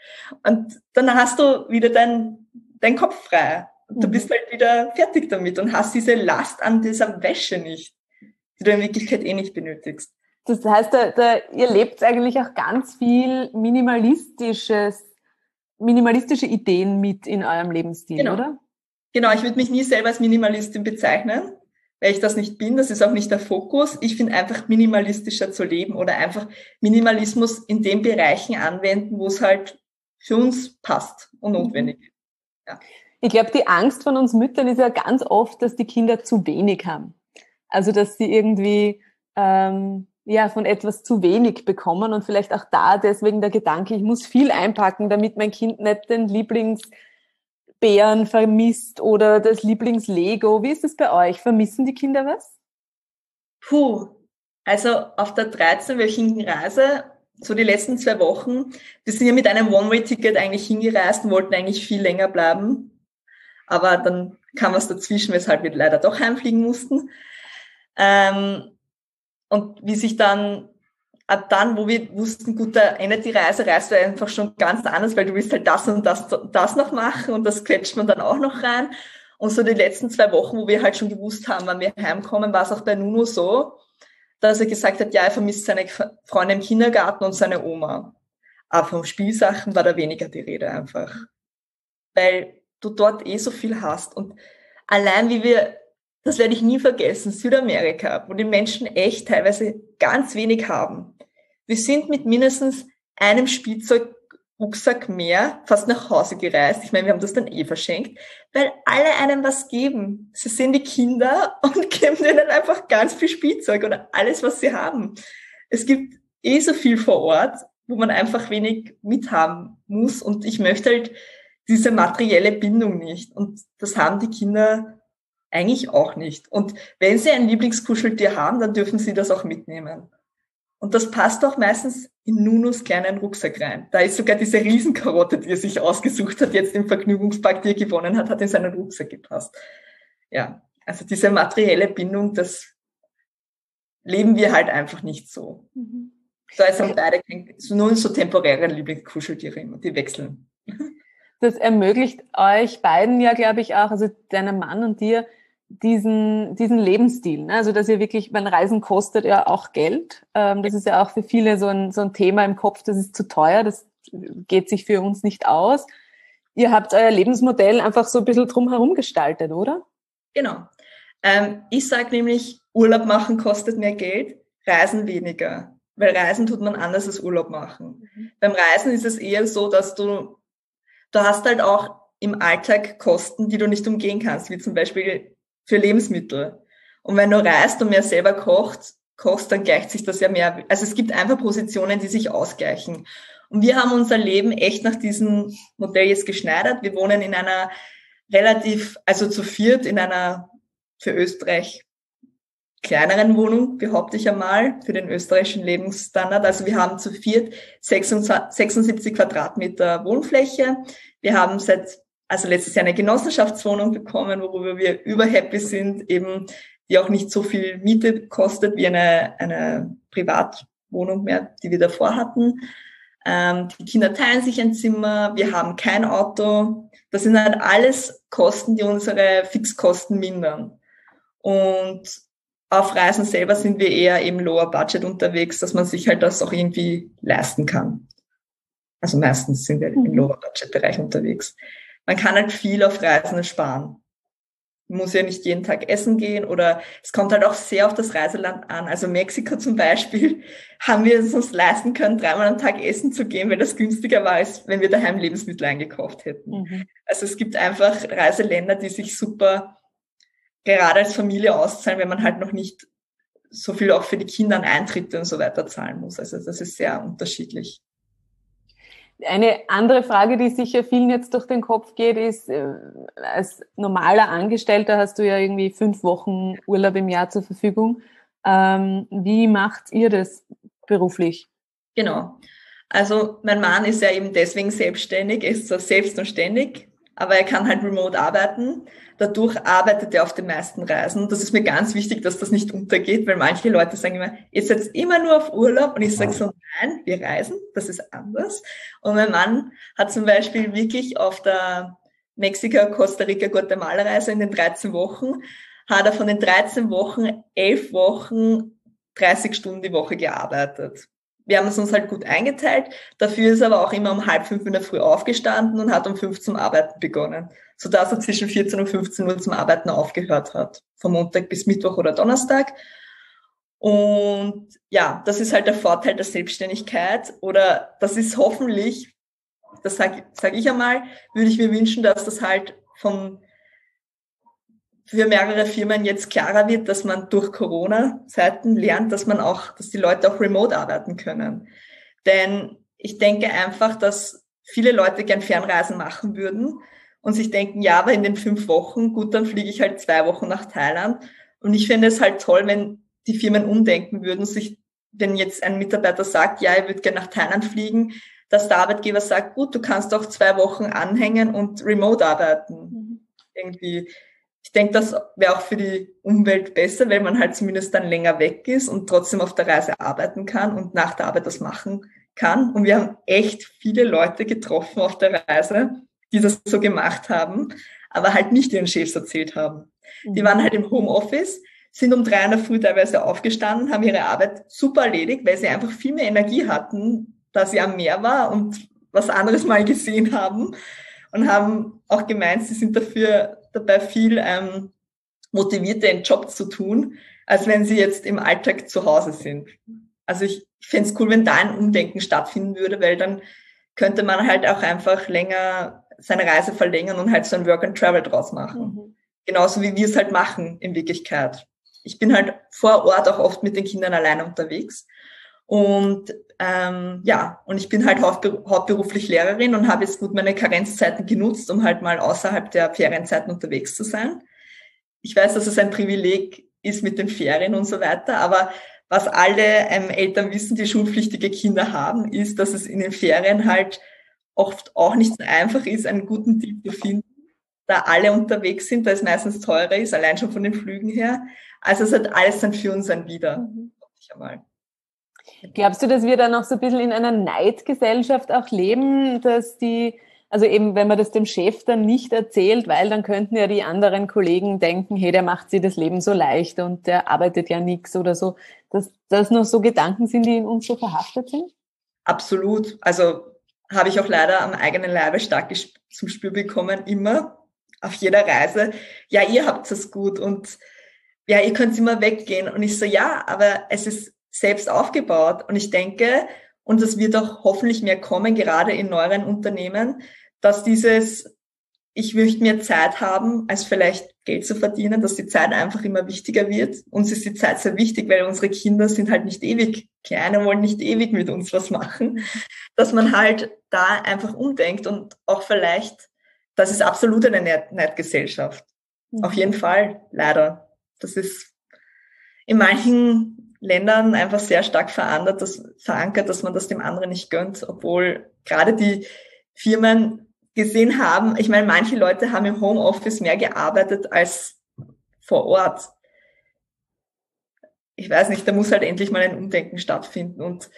Und dann hast du wieder dein, dein Kopf frei. Du mhm. bist halt wieder fertig damit und hast diese Last an dieser Wäsche nicht, die du in Wirklichkeit eh nicht benötigst. Das heißt, da, da, ihr lebt eigentlich auch ganz viel minimalistisches, minimalistische Ideen mit in eurem Lebensstil, genau. oder? Genau, ich würde mich nie selber als Minimalistin bezeichnen, weil ich das nicht bin. Das ist auch nicht der Fokus. Ich finde einfach minimalistischer zu leben oder einfach Minimalismus in den Bereichen anwenden, wo es halt für uns passt und notwendig ist. Ja. Ich glaube, die Angst von uns Müttern ist ja ganz oft, dass die Kinder zu wenig haben. Also, dass sie irgendwie ähm, ja, von etwas zu wenig bekommen und vielleicht auch da deswegen der Gedanke, ich muss viel einpacken, damit mein Kind nicht den Lieblingsbären vermisst oder das Lieblingslego. Wie ist es bei euch? Vermissen die Kinder was? Puh, also auf der 13-wöchigen Reise, so die letzten zwei Wochen, wir sind ja mit einem One-Way-Ticket eigentlich hingereist und wollten eigentlich viel länger bleiben. Aber dann kam was dazwischen, weshalb wir leider doch heimfliegen mussten. Ähm, und wie sich dann ab dann, wo wir wussten, gut, da endet die Reise, reist du einfach schon ganz anders, weil du willst halt das und das, das noch machen und das quetscht man dann auch noch rein. Und so die letzten zwei Wochen, wo wir halt schon gewusst haben, wann wir heimkommen, war es auch bei Nuno so, dass er gesagt hat, ja, er vermisst seine Freunde im Kindergarten und seine Oma. Aber vom Spielsachen war da weniger die Rede einfach. Weil du dort eh so viel hast. Und allein wie wir das werde ich nie vergessen, Südamerika, wo die Menschen echt teilweise ganz wenig haben. Wir sind mit mindestens einem Spielzeugrucksack mehr fast nach Hause gereist. Ich meine, wir haben das dann eh verschenkt, weil alle einem was geben. Sie sehen die Kinder und geben denen einfach ganz viel Spielzeug oder alles, was sie haben. Es gibt eh so viel vor Ort, wo man einfach wenig mithaben muss. Und ich möchte halt diese materielle Bindung nicht. Und das haben die Kinder eigentlich auch nicht. Und wenn Sie ein Lieblingskuscheltier haben, dann dürfen Sie das auch mitnehmen. Und das passt auch meistens in Nunus kleinen Rucksack rein. Da ist sogar diese Riesenkarotte, die er sich ausgesucht hat, jetzt im Vergnügungspark, die er gewonnen hat, hat in seinen Rucksack gepasst. Ja, also diese materielle Bindung, das leben wir halt einfach nicht so. Mhm. Da ist haben beide nur so temporäre Lieblingskuscheltiere immer, die wechseln. Das ermöglicht euch beiden ja, glaube ich, auch, also deinem Mann und dir, diesen, diesen Lebensstil. Ne? Also, dass ihr wirklich, mein Reisen kostet ja auch Geld. Ähm, das ist ja auch für viele so ein, so ein Thema im Kopf, das ist zu teuer, das geht sich für uns nicht aus. Ihr habt euer Lebensmodell einfach so ein bisschen drumherum gestaltet, oder? Genau. Ähm, ich sage nämlich, Urlaub machen kostet mehr Geld, Reisen weniger. Weil Reisen tut man anders als Urlaub machen. Mhm. Beim Reisen ist es eher so, dass du, du hast halt auch im Alltag Kosten, die du nicht umgehen kannst, wie zum Beispiel für Lebensmittel. Und wenn du reist und mehr selber kocht, kochst, dann gleicht sich das ja mehr. Also es gibt einfach Positionen, die sich ausgleichen. Und wir haben unser Leben echt nach diesem Modell jetzt geschneidert. Wir wohnen in einer relativ, also zu viert in einer für Österreich kleineren Wohnung, behaupte ich einmal, für den österreichischen Lebensstandard. Also wir haben zu viert 76 Quadratmeter Wohnfläche. Wir haben seit, also letztes Jahr eine Genossenschaftswohnung bekommen, worüber wir überhappy sind, eben, die auch nicht so viel Miete kostet wie eine, eine Privatwohnung mehr, die wir davor hatten. Ähm, die Kinder teilen sich ein Zimmer, wir haben kein Auto. Das sind halt alles Kosten, die unsere Fixkosten mindern. Und auf Reisen selber sind wir eher eben lower budget unterwegs, dass man sich halt das auch irgendwie leisten kann. Also meistens sind wir mhm. im lower budget Bereich unterwegs. Man kann halt viel auf Reisen sparen. Man muss ja nicht jeden Tag essen gehen oder es kommt halt auch sehr auf das Reiseland an. Also Mexiko zum Beispiel haben wir es uns leisten können, dreimal am Tag essen zu gehen, weil das günstiger war, als wenn wir daheim Lebensmittel eingekauft hätten. Mhm. Also es gibt einfach Reiseländer, die sich super gerade als Familie auszahlen, wenn man halt noch nicht so viel auch für die Kinder an Eintritte und so weiter zahlen muss. Also das ist sehr unterschiedlich. Eine andere Frage, die sicher vielen jetzt durch den Kopf geht, ist, äh, als normaler Angestellter hast du ja irgendwie fünf Wochen Urlaub im Jahr zur Verfügung. Ähm, wie macht ihr das beruflich? Genau. Also mein Mann ist ja eben deswegen selbstständig, ist so selbst und ständig, aber er kann halt remote arbeiten. Dadurch arbeitet er auf den meisten Reisen. Das ist mir ganz wichtig, dass das nicht untergeht, weil manche Leute sagen immer, ihr seid immer nur auf Urlaub und ich sage so, nein, wir reisen, das ist anders. Und mein Mann hat zum Beispiel wirklich auf der Mexiko, Costa Rica, Guatemala Reise in den 13 Wochen, hat er von den 13 Wochen 11 Wochen 30 Stunden die Woche gearbeitet wir haben es uns halt gut eingeteilt. Dafür ist er aber auch immer um halb fünf in der Früh aufgestanden und hat um fünf zum Arbeiten begonnen, sodass er zwischen 14 und 15 Uhr zum Arbeiten aufgehört hat, vom Montag bis Mittwoch oder Donnerstag. Und ja, das ist halt der Vorteil der Selbstständigkeit oder das ist hoffentlich, das sage sag ich einmal, würde ich mir wünschen, dass das halt von für mehrere Firmen jetzt klarer wird, dass man durch Corona-Zeiten lernt, dass man auch, dass die Leute auch remote arbeiten können. Denn ich denke einfach, dass viele Leute gern Fernreisen machen würden und sich denken, ja, aber in den fünf Wochen, gut, dann fliege ich halt zwei Wochen nach Thailand. Und ich finde es halt toll, wenn die Firmen umdenken würden, sich, wenn jetzt ein Mitarbeiter sagt, ja, er würde gerne nach Thailand fliegen, dass der Arbeitgeber sagt, gut, du kannst auch zwei Wochen anhängen und remote arbeiten. Mhm. Irgendwie ich denke, das wäre auch für die Umwelt besser, weil man halt zumindest dann länger weg ist und trotzdem auf der Reise arbeiten kann und nach der Arbeit das machen kann. Und wir haben echt viele Leute getroffen auf der Reise, die das so gemacht haben, aber halt nicht ihren Chefs erzählt haben. Die mhm. waren halt im Homeoffice, sind um drei in der Früh teilweise aufgestanden, haben ihre Arbeit super erledigt, weil sie einfach viel mehr Energie hatten, da sie am Meer war und was anderes mal gesehen haben und haben auch gemeint, sie sind dafür dabei viel ähm, motiviert, den Job zu tun, als wenn sie jetzt im Alltag zu Hause sind. Also ich, ich fände es cool, wenn da ein Umdenken stattfinden würde, weil dann könnte man halt auch einfach länger seine Reise verlängern und halt so ein Work and Travel draus machen. Mhm. Genauso wie wir es halt machen in Wirklichkeit. Ich bin halt vor Ort auch oft mit den Kindern alleine unterwegs. Und ähm, ja, und ich bin halt hauptberuflich Lehrerin und habe jetzt gut meine Karenzzeiten genutzt, um halt mal außerhalb der Ferienzeiten unterwegs zu sein. Ich weiß, dass es ein Privileg ist mit den Ferien und so weiter, aber was alle ähm, Eltern wissen, die schulpflichtige Kinder haben, ist, dass es in den Ferien halt oft auch nicht so einfach ist, einen guten Deal zu finden, da alle unterwegs sind, da es meistens teurer ist, allein schon von den Flügen her. Also es hat alles dann für uns ein Wieder. Mhm. Glaubst du, dass wir da noch so ein bisschen in einer Neidgesellschaft auch leben, dass die also eben, wenn man das dem Chef dann nicht erzählt, weil dann könnten ja die anderen Kollegen denken, hey, der macht sich das Leben so leicht und der arbeitet ja nichts oder so, dass das noch so Gedanken sind, die in uns so verhaftet sind? Absolut. Also habe ich auch leider am eigenen Leibe stark zum Spür bekommen, immer auf jeder Reise. Ja, ihr habt es gut und ja, ihr könnt immer weggehen. Und ich so, ja, aber es ist selbst aufgebaut. Und ich denke, und es wird auch hoffentlich mehr kommen, gerade in neueren Unternehmen, dass dieses, ich möchte mehr Zeit haben, als vielleicht Geld zu verdienen, dass die Zeit einfach immer wichtiger wird. Uns ist die Zeit sehr wichtig, weil unsere Kinder sind halt nicht ewig klein und wollen nicht ewig mit uns was machen. Dass man halt da einfach umdenkt und auch vielleicht, das ist absolut eine Neidgesellschaft. Mhm. Auf jeden Fall, leider. Das ist in manchen Ländern einfach sehr stark verankert dass, verankert, dass man das dem anderen nicht gönnt, obwohl gerade die Firmen gesehen haben, ich meine, manche Leute haben im Homeoffice mehr gearbeitet als vor Ort. Ich weiß nicht, da muss halt endlich mal ein Umdenken stattfinden. Und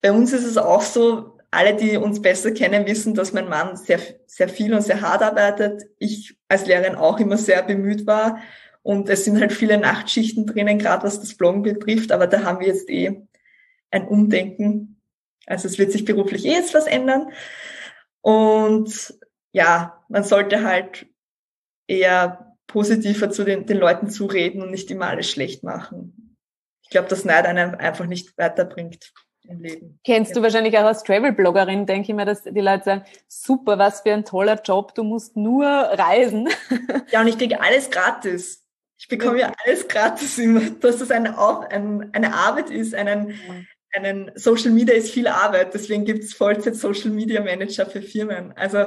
bei uns ist es auch so, alle, die uns besser kennen, wissen, dass mein Mann sehr, sehr viel und sehr hart arbeitet. Ich als Lehrerin auch immer sehr bemüht war. Und es sind halt viele Nachtschichten drinnen, gerade was das Bloggen betrifft. Aber da haben wir jetzt eh ein Umdenken. Also es wird sich beruflich eh jetzt was ändern. Und ja, man sollte halt eher positiver zu den, den Leuten zureden und nicht immer alles schlecht machen. Ich glaube, dass Neid einen einfach nicht weiterbringt im Leben. Kennst du wahrscheinlich auch als Travel-Bloggerin, denke ich mir, dass die Leute sagen, super, was für ein toller Job, du musst nur reisen. Ja, und ich kriege alles gratis. Ich bekomme ja alles gratis immer, dass es eine, ein, eine Arbeit ist, einen, einen Social Media ist viel Arbeit, deswegen gibt es Vollzeit Social Media Manager für Firmen. Also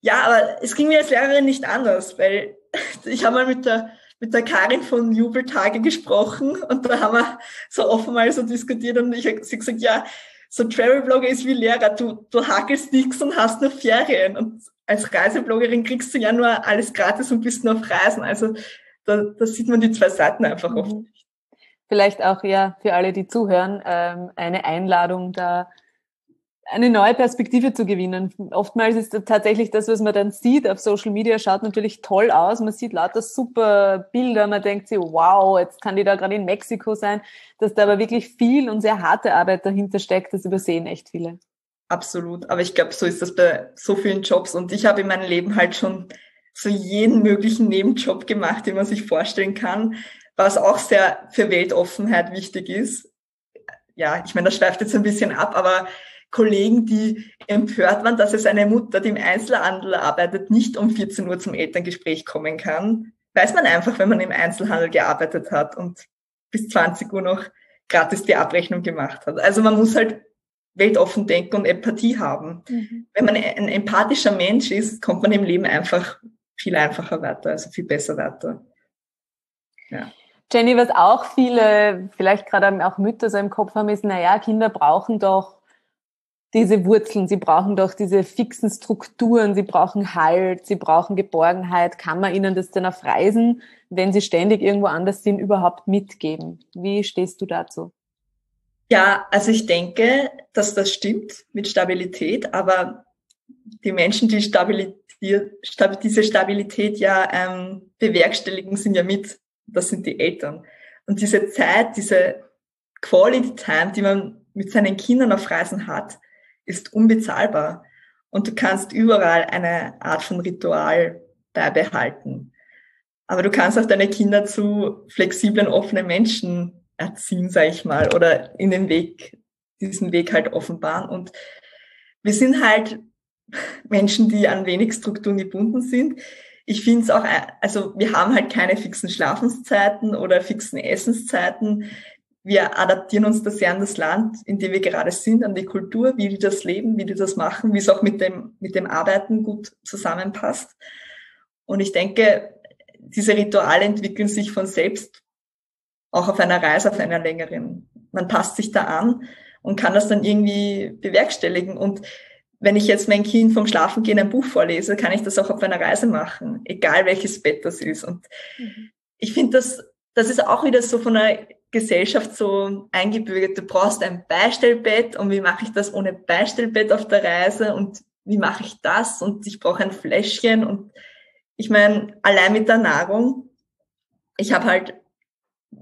ja, aber es ging mir als Lehrerin nicht anders, weil ich habe mal mit der mit der Karin von Jubeltage gesprochen und da haben wir so offen mal so diskutiert und ich habe sie gesagt, ja, so Travel-Blogger ist wie Lehrer, du, du hakelst nichts und hast nur Ferien. Und als Reisebloggerin kriegst du ja nur alles gratis und bist nur auf Reisen. Also da, da sieht man die zwei Seiten einfach oft mhm vielleicht auch ja für alle, die zuhören, ähm, eine Einladung, da eine neue Perspektive zu gewinnen. Oftmals ist tatsächlich das, was man dann sieht auf Social Media, schaut natürlich toll aus. Man sieht lauter super Bilder. Man denkt sich, wow, jetzt kann die da gerade in Mexiko sein. Dass da aber wirklich viel und sehr harte Arbeit dahinter steckt, das übersehen echt viele. Absolut. Aber ich glaube, so ist das bei so vielen Jobs. Und ich habe in meinem Leben halt schon so jeden möglichen Nebenjob gemacht, den man sich vorstellen kann was auch sehr für Weltoffenheit wichtig ist. Ja, ich meine, das schweift jetzt ein bisschen ab, aber Kollegen, die empört waren, dass es eine Mutter, die im Einzelhandel arbeitet, nicht um 14 Uhr zum Elterngespräch kommen kann, weiß man einfach, wenn man im Einzelhandel gearbeitet hat und bis 20 Uhr noch gratis die Abrechnung gemacht hat. Also man muss halt weltoffen denken und Empathie haben. Mhm. Wenn man ein empathischer Mensch ist, kommt man im Leben einfach viel einfacher weiter, also viel besser weiter. Ja. Jenny, was auch viele, vielleicht gerade auch Mütter so im Kopf haben, ist, naja, Kinder brauchen doch diese Wurzeln, sie brauchen doch diese fixen Strukturen, sie brauchen Halt, sie brauchen Geborgenheit. Kann man ihnen das denn auf Reisen, wenn sie ständig irgendwo anders sind, überhaupt mitgeben? Wie stehst du dazu? Ja, also ich denke, dass das stimmt mit Stabilität, aber die Menschen, die Stabilität, diese Stabilität ja ähm, bewerkstelligen, sind ja mit das sind die Eltern. Und diese Zeit, diese Quality Time, die man mit seinen Kindern auf Reisen hat, ist unbezahlbar. Und du kannst überall eine Art von Ritual beibehalten. Aber du kannst auch deine Kinder zu flexiblen, offenen Menschen erziehen, sag ich mal, oder in den Weg, diesen Weg halt offenbaren. Und wir sind halt Menschen, die an wenig Strukturen gebunden sind ich finde es auch, also wir haben halt keine fixen Schlafenszeiten oder fixen Essenszeiten. Wir adaptieren uns da sehr an das Land, in dem wir gerade sind, an die Kultur, wie die das leben, wie die das machen, wie es auch mit dem, mit dem Arbeiten gut zusammenpasst. Und ich denke, diese Rituale entwickeln sich von selbst auch auf einer Reise, auf einer längeren. Man passt sich da an und kann das dann irgendwie bewerkstelligen. Und wenn ich jetzt mein Kind vom Schlafengehen ein Buch vorlese, kann ich das auch auf einer Reise machen, egal welches Bett das ist. Und mhm. ich finde, das, das ist auch wieder so von der Gesellschaft so eingebürgert. Du brauchst ein Beistellbett und wie mache ich das ohne Beistellbett auf der Reise und wie mache ich das und ich brauche ein Fläschchen und ich meine, allein mit der Nahrung, ich habe halt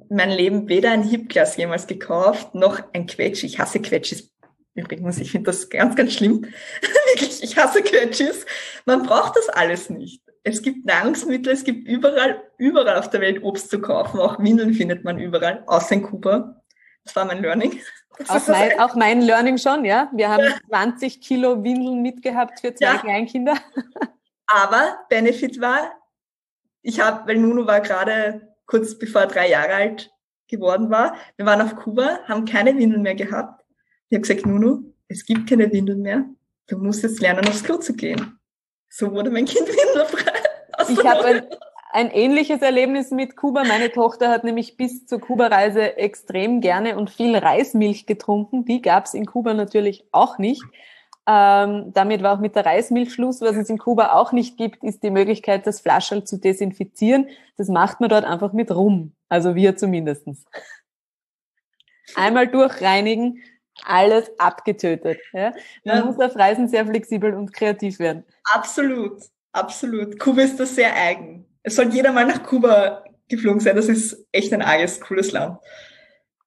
mein Leben weder ein Hipglas jemals gekauft, noch ein Quetsch. Ich hasse Quetschis übrigens. Ich finde das ganz, ganz schlimm. Wirklich, ich hasse Quetschis. Man braucht das alles nicht. Es gibt Nahrungsmittel, es gibt überall, überall auf der Welt Obst zu kaufen. Auch Windeln findet man überall, außer in Kuba. Das war mein Learning. Auch mein, auch mein, Learning schon, ja. Wir haben ja. 20 Kilo Windeln mitgehabt für zwei ja. Kleinkinder. Aber Benefit war, ich habe, weil Nuno war gerade kurz bevor drei Jahre alt geworden war, wir waren auf Kuba, haben keine Windeln mehr gehabt. Ich habe gesagt, Nuno, es gibt keine Windeln mehr. Du musst jetzt lernen, aufs Klo zu gehen. So wurde mein Kind windelfrei. Ich habe ein, ein ähnliches Erlebnis mit Kuba. Meine Tochter hat nämlich bis zur Kuba-Reise extrem gerne und viel Reismilch getrunken. Die gab es in Kuba natürlich auch nicht. Ähm, damit war auch mit der Reismilch Schluss. Was es in Kuba auch nicht gibt, ist die Möglichkeit, das Flascherl zu desinfizieren. Das macht man dort einfach mit Rum. Also wir zumindestens. Einmal durchreinigen, alles abgetötet. Ja? Man ja. muss auf Reisen sehr flexibel und kreativ werden. Absolut, absolut. Kuba ist das sehr eigen. Es soll jeder mal nach Kuba geflogen sein. Das ist echt ein arges, cooles Land.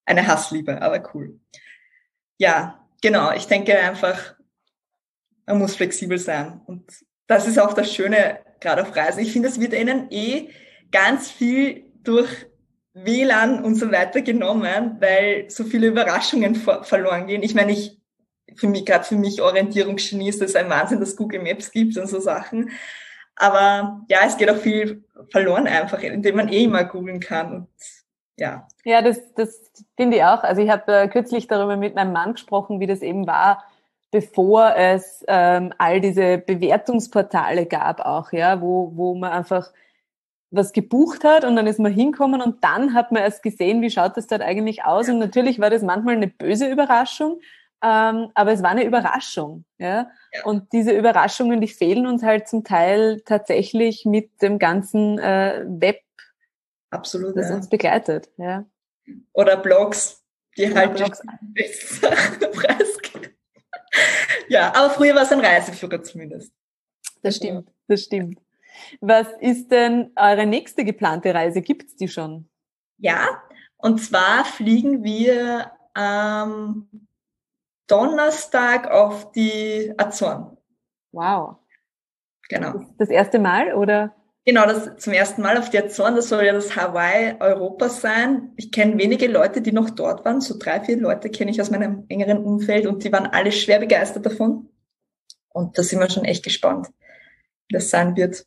Eine Hassliebe, aber cool. Ja, genau. Ich denke einfach, man muss flexibel sein. Und das ist auch das Schöne, gerade auf Reisen. Ich finde, es wird ihnen eh ganz viel durch WLAN und so weiter genommen, weil so viele Überraschungen ver verloren gehen. Ich meine, ich, für mich, gerade für mich Orientierungsgenie ist das ein Wahnsinn, dass Google Maps gibt und so Sachen. Aber ja, es geht auch viel verloren einfach, indem man eh immer googeln kann. Und, ja. Ja, das, das finde ich auch. Also ich habe äh, kürzlich darüber mit meinem Mann gesprochen, wie das eben war, bevor es ähm, all diese Bewertungsportale gab auch, ja, wo, wo man einfach was gebucht hat und dann ist man hinkommen und dann hat man erst gesehen, wie schaut das dort eigentlich aus. Und natürlich war das manchmal eine böse Überraschung, ähm, aber es war eine Überraschung. Ja? ja? Und diese Überraschungen, die fehlen uns halt zum Teil tatsächlich mit dem ganzen äh, Web, Absolut, das ja. uns begleitet. Ja? Oder Blogs, die Oder halt Blogs. ja, aber früher war es ein Reiseführer zumindest. Das stimmt, das stimmt. Was ist denn eure nächste geplante Reise? Gibt's die schon? Ja, und zwar fliegen wir am Donnerstag auf die Azoren. Wow. Genau. Das erste Mal oder? Genau, das zum ersten Mal auf die Azoren. Das soll ja das Hawaii Europas sein. Ich kenne wenige Leute, die noch dort waren. So drei, vier Leute kenne ich aus meinem engeren Umfeld und die waren alle schwer begeistert davon. Und da sind wir schon echt gespannt, wie das sein wird,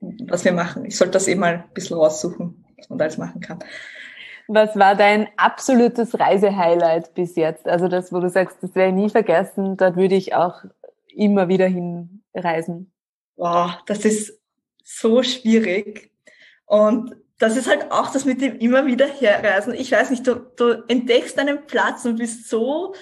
was wir machen. Ich sollte das eben mal ein bisschen raussuchen, was man da jetzt machen kann. Was war dein absolutes Reisehighlight bis jetzt? Also das, wo du sagst, das werde ich nie vergessen, dort würde ich auch immer wieder hinreisen. Wow, das ist so schwierig. Und das ist halt auch das mit dem immer wieder herreisen. Ich weiß nicht, du, du entdeckst einen Platz und bist so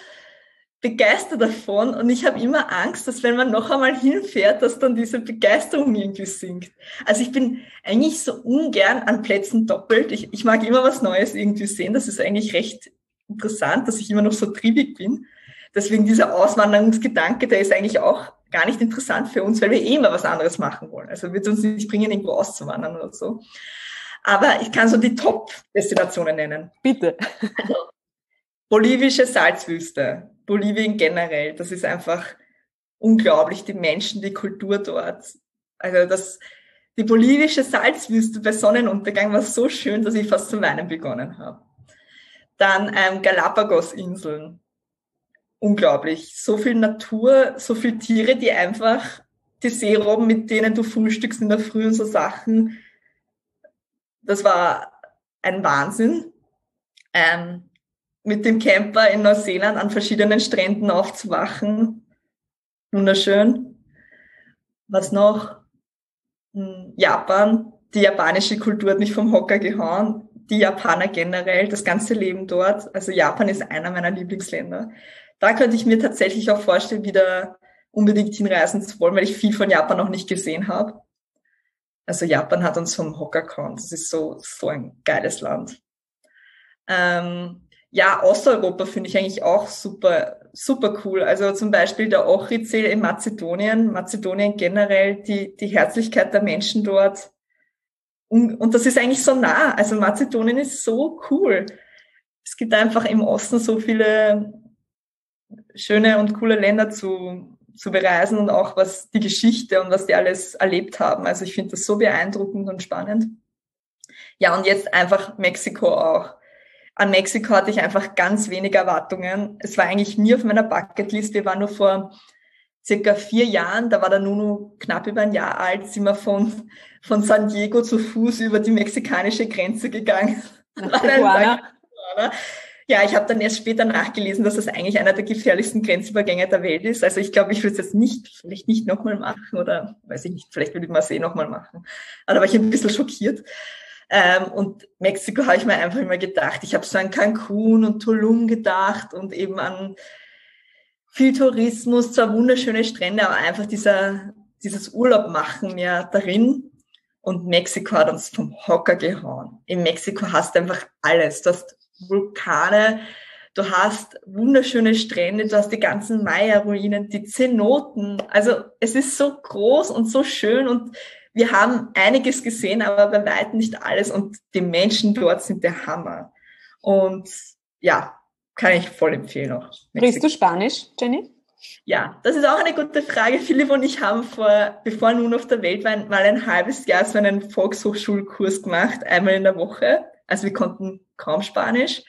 begeistert davon und ich habe immer Angst, dass wenn man noch einmal hinfährt, dass dann diese Begeisterung irgendwie sinkt. Also ich bin eigentlich so ungern an Plätzen doppelt. Ich, ich mag immer was Neues irgendwie sehen. Das ist eigentlich recht interessant, dass ich immer noch so triebig bin. Deswegen dieser Auswanderungsgedanke, der ist eigentlich auch gar nicht interessant für uns, weil wir eh immer was anderes machen wollen. Also wird uns nicht bringen, irgendwo auszuwandern oder so. Aber ich kann so die Top-Destinationen nennen. Bitte. Also, bolivische Salzwüste, Bolivien generell, das ist einfach unglaublich, die Menschen, die Kultur dort. Also das, die bolivische Salzwüste bei Sonnenuntergang war so schön, dass ich fast zu weinen begonnen habe. Dann ähm, Galapagos-Inseln. Unglaublich. So viel Natur, so viel Tiere, die einfach die Seerobben, mit denen du frühstückst in der Früh und so Sachen. Das war ein Wahnsinn. Ähm, mit dem Camper in Neuseeland an verschiedenen Stränden aufzuwachen. Wunderschön. Was noch? Hm, Japan. Die japanische Kultur hat mich vom Hocker gehauen. die Japaner generell, das ganze Leben dort. Also Japan ist einer meiner Lieblingsländer. Da könnte ich mir tatsächlich auch vorstellen, wieder unbedingt hinreisen zu wollen, weil ich viel von Japan noch nicht gesehen habe. Also Japan hat uns vom Hocker gehauen. Das ist so, so ein geiles Land. Ähm, ja, Osteuropa finde ich eigentlich auch super, super cool. Also zum Beispiel der Ochridsee in Mazedonien, Mazedonien generell, die, die Herzlichkeit der Menschen dort. Und, und das ist eigentlich so nah. Also Mazedonien ist so cool. Es gibt einfach im Osten so viele schöne und coole Länder zu, zu bereisen und auch was die Geschichte und was die alles erlebt haben. Also ich finde das so beeindruckend und spannend. Ja, und jetzt einfach Mexiko auch an Mexiko hatte ich einfach ganz wenig Erwartungen. Es war eigentlich nie auf meiner Bucketlist. Wir waren nur vor circa vier Jahren, da war der Nuno knapp über ein Jahr alt, sind wir von, von San Diego zu Fuß über die mexikanische Grenze gegangen. Ja, ich habe dann erst später nachgelesen, dass das eigentlich einer der gefährlichsten Grenzübergänge der Welt ist. Also ich glaube, ich würde es jetzt nicht, vielleicht nicht nochmal machen oder weiß ich nicht, vielleicht würde ich mal sehen nochmal machen. Aber da war ich ein bisschen schockiert. Ähm, und Mexiko habe ich mir einfach immer gedacht. Ich habe so an Cancun und Tulum gedacht und eben an viel Tourismus, zwar wunderschöne Strände, aber einfach dieser, dieses Urlaub machen mehr darin. Und Mexiko hat uns vom Hocker gehauen. In Mexiko hast du einfach alles. Du hast Vulkane, du hast wunderschöne Strände, du hast die ganzen Maya-Ruinen, die Zenoten. Also es ist so groß und so schön und wir haben einiges gesehen, aber bei weitem nicht alles und die Menschen dort sind der Hammer. Und ja, kann ich voll empfehlen auch. Sprichst du Spanisch, Jenny? Ja, das ist auch eine gute Frage. Philipp und ich haben vor, bevor nun auf der Welt waren, mal ein halbes Jahr so einen Volkshochschulkurs gemacht, einmal in der Woche. Also wir konnten kaum Spanisch.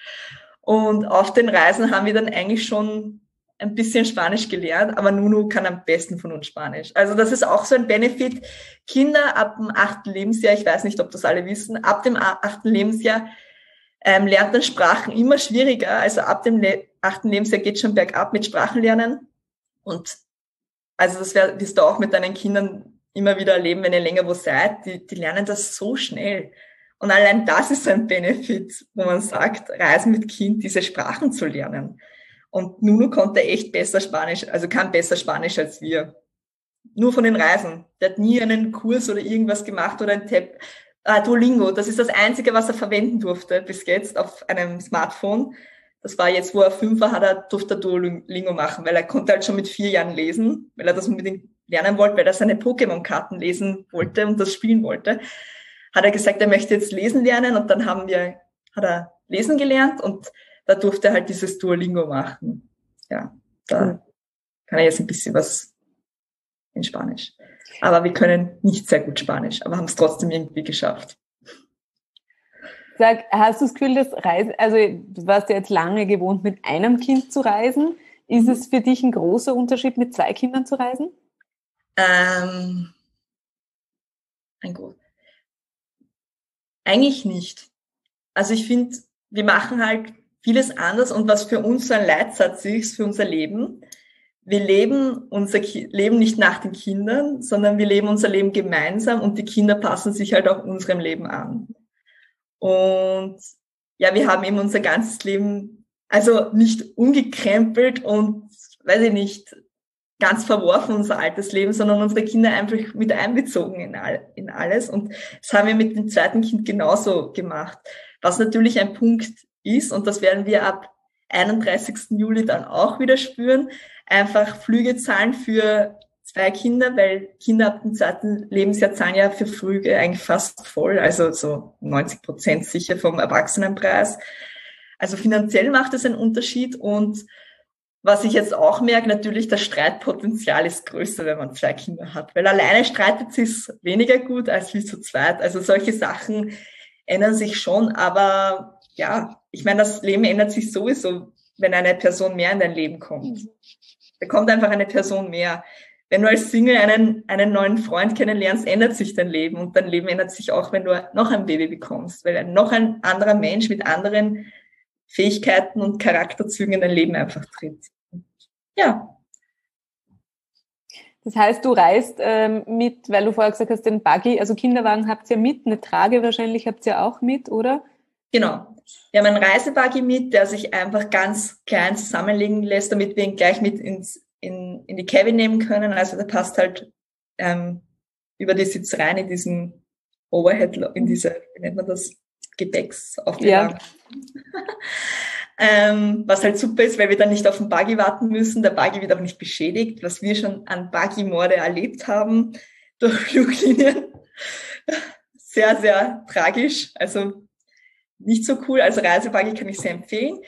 Und auf den Reisen haben wir dann eigentlich schon ein bisschen Spanisch gelernt, aber Nuno kann am besten von uns Spanisch. Also das ist auch so ein Benefit. Kinder ab dem achten Lebensjahr, ich weiß nicht, ob das alle wissen, ab dem achten Lebensjahr ähm, lernt man Sprachen immer schwieriger. Also ab dem achten Lebensjahr geht schon bergab mit Sprachenlernen. Und also das wirst du auch mit deinen Kindern immer wieder erleben, wenn ihr länger wo seid. Die, die lernen das so schnell. Und allein das ist ein Benefit, wo man sagt, Reisen mit Kind, diese Sprachen zu lernen. Und Nuno konnte echt besser Spanisch, also kann besser Spanisch als wir. Nur von den Reisen. Der hat nie einen Kurs oder irgendwas gemacht oder ein Tab. Ah, Duolingo, das ist das Einzige, was er verwenden durfte bis jetzt auf einem Smartphone. Das war jetzt, wo er fünf war, hat er, durfte er Duolingo machen, weil er konnte halt schon mit vier Jahren lesen, weil er das unbedingt lernen wollte, weil er seine Pokémon-Karten lesen wollte und das spielen wollte. Hat er gesagt, er möchte jetzt lesen lernen und dann haben wir, hat er lesen gelernt und da durfte er halt dieses Duolingo machen. Ja, da cool. kann er jetzt ein bisschen was in Spanisch. Aber wir können nicht sehr gut Spanisch, aber haben es trotzdem irgendwie geschafft. Sag, hast du das Gefühl, dass Reisen, also du warst ja jetzt lange gewohnt, mit einem Kind zu reisen. Ist es für dich ein großer Unterschied, mit zwei Kindern zu reisen? Ähm, ein Gott. Eigentlich nicht. Also ich finde, wir machen halt vieles anders und was für uns so ein Leitsatz ist für unser Leben. Wir leben unser Leben nicht nach den Kindern, sondern wir leben unser Leben gemeinsam und die Kinder passen sich halt auch unserem Leben an. Und ja, wir haben eben unser ganzes Leben, also nicht umgekrempelt und, weiß ich nicht, ganz verworfen, unser altes Leben, sondern unsere Kinder einfach mit einbezogen in, all, in alles. Und das haben wir mit dem zweiten Kind genauso gemacht. Was natürlich ein Punkt ist, und das werden wir ab 31. Juli dann auch wieder spüren, einfach Flüge zahlen für zwei Kinder, weil Kinder ab dem zweiten Lebensjahr zahlen ja für Flüge eigentlich fast voll, also so 90 Prozent sicher vom Erwachsenenpreis. Also finanziell macht es einen Unterschied und was ich jetzt auch merke, natürlich, das Streitpotenzial ist größer, wenn man zwei Kinder hat, weil alleine streitet sich weniger gut als wie zu zweit. Also solche Sachen ändern sich schon, aber ja, ich meine, das Leben ändert sich sowieso, wenn eine Person mehr in dein Leben kommt. Da kommt einfach eine Person mehr. Wenn du als Single einen, einen neuen Freund kennenlernst, ändert sich dein Leben und dein Leben ändert sich auch, wenn du noch ein Baby bekommst, weil noch ein anderer Mensch mit anderen Fähigkeiten und Charakterzügen in dein Leben einfach tritt. Ja. Das heißt, du reist ähm, mit, weil du vorher gesagt hast, den Buggy, also Kinderwagen habt ihr mit, eine Trage wahrscheinlich habt ihr auch mit, oder? Genau. Wir haben einen Reisebuggy mit, der sich einfach ganz klein zusammenlegen lässt, damit wir ihn gleich mit ins, in, in die Cabin nehmen können. Also der passt halt ähm, über die Sitz rein in diesen Overhead, in diese, wie nennt man das, Gepäcks auf die ja. ähm, was halt super ist, weil wir dann nicht auf den Buggy warten müssen. Der Buggy wird auch nicht beschädigt, was wir schon an Buggy-Morde erlebt haben durch Fluglinien. Sehr, sehr tragisch. Also nicht so cool. Also Reisebuggy kann ich sehr empfehlen.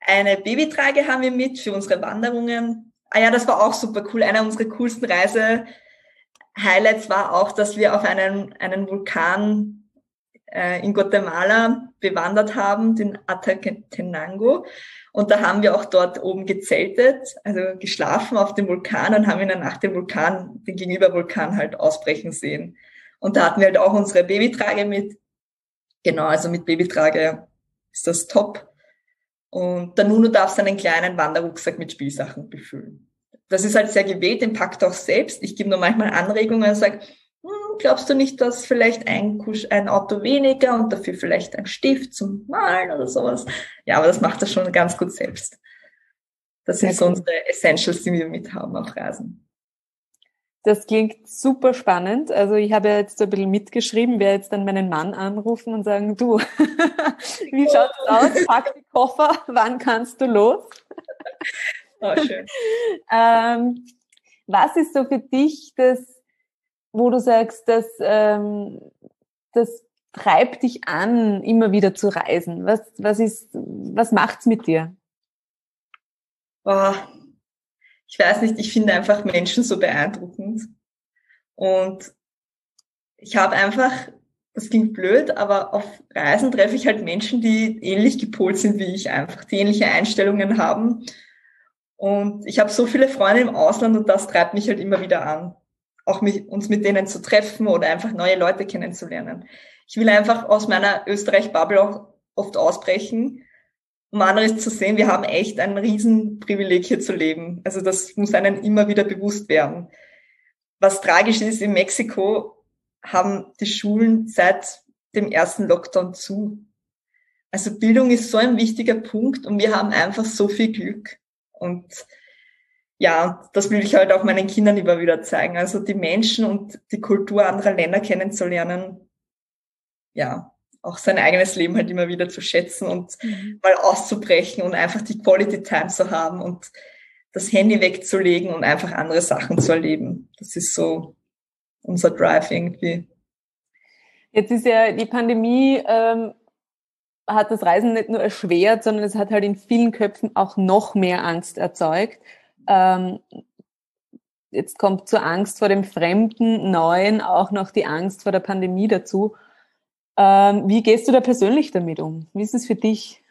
Eine Babytrage haben wir mit für unsere Wanderungen. Ah ja, das war auch super cool. Einer unserer coolsten Reise-Highlights war auch, dass wir auf einen, einen Vulkan äh, in Guatemala bewandert haben, den Atatenango. Und da haben wir auch dort oben gezeltet, also geschlafen auf dem Vulkan und haben in der Nacht den Vulkan, den Gegenübervulkan halt ausbrechen sehen. Und da hatten wir halt auch unsere Babytrage mit. Genau, also mit Babytrage ist das top. Und der Nuno darf seinen kleinen Wanderrucksack mit Spielsachen befüllen. Das ist halt sehr gewählt, den packt auch selbst. Ich gebe nur manchmal Anregungen und sage, hm, glaubst du nicht, dass vielleicht ein, Kusch, ein Auto weniger und dafür vielleicht ein Stift zum Malen oder sowas? Ja, aber das macht er schon ganz gut selbst. Das sind so unsere Essentials, die wir mit haben auf Reisen. Das klingt super spannend. Also ich habe ja jetzt ein bisschen mitgeschrieben, werde jetzt dann meinen Mann anrufen und sagen, du, wie schaut's aus? Pack die Koffer, wann kannst du los? Oh, schön. ähm, was ist so für dich das wo du sagst, dass ähm, das treibt dich an, immer wieder zu reisen? Was, was ist, was macht's mit dir? Oh, ich weiß nicht, ich finde einfach Menschen so beeindruckend. Und ich habe einfach, das klingt blöd, aber auf Reisen treffe ich halt Menschen, die ähnlich gepolt sind wie ich einfach, die ähnliche Einstellungen haben. Und ich habe so viele Freunde im Ausland und das treibt mich halt immer wieder an auch mich, uns mit denen zu treffen oder einfach neue Leute kennenzulernen. Ich will einfach aus meiner Österreich-Bubble auch oft ausbrechen, um anderes zu sehen. Wir haben echt ein Riesenprivileg hier zu leben. Also das muss einem immer wieder bewusst werden. Was tragisch ist, in Mexiko haben die Schulen seit dem ersten Lockdown zu. Also Bildung ist so ein wichtiger Punkt und wir haben einfach so viel Glück. Und ja, das will ich halt auch meinen Kindern immer wieder zeigen. Also die Menschen und die Kultur anderer Länder kennenzulernen. Ja, auch sein eigenes Leben halt immer wieder zu schätzen und mhm. mal auszubrechen und einfach die Quality Time zu haben und das Handy wegzulegen und einfach andere Sachen zu erleben. Das ist so unser Drive irgendwie. Jetzt ist ja die Pandemie ähm, hat das Reisen nicht nur erschwert, sondern es hat halt in vielen Köpfen auch noch mehr Angst erzeugt. Ähm, jetzt kommt zur Angst vor dem Fremden, Neuen auch noch die Angst vor der Pandemie dazu. Ähm, wie gehst du da persönlich damit um? Wie ist es für dich?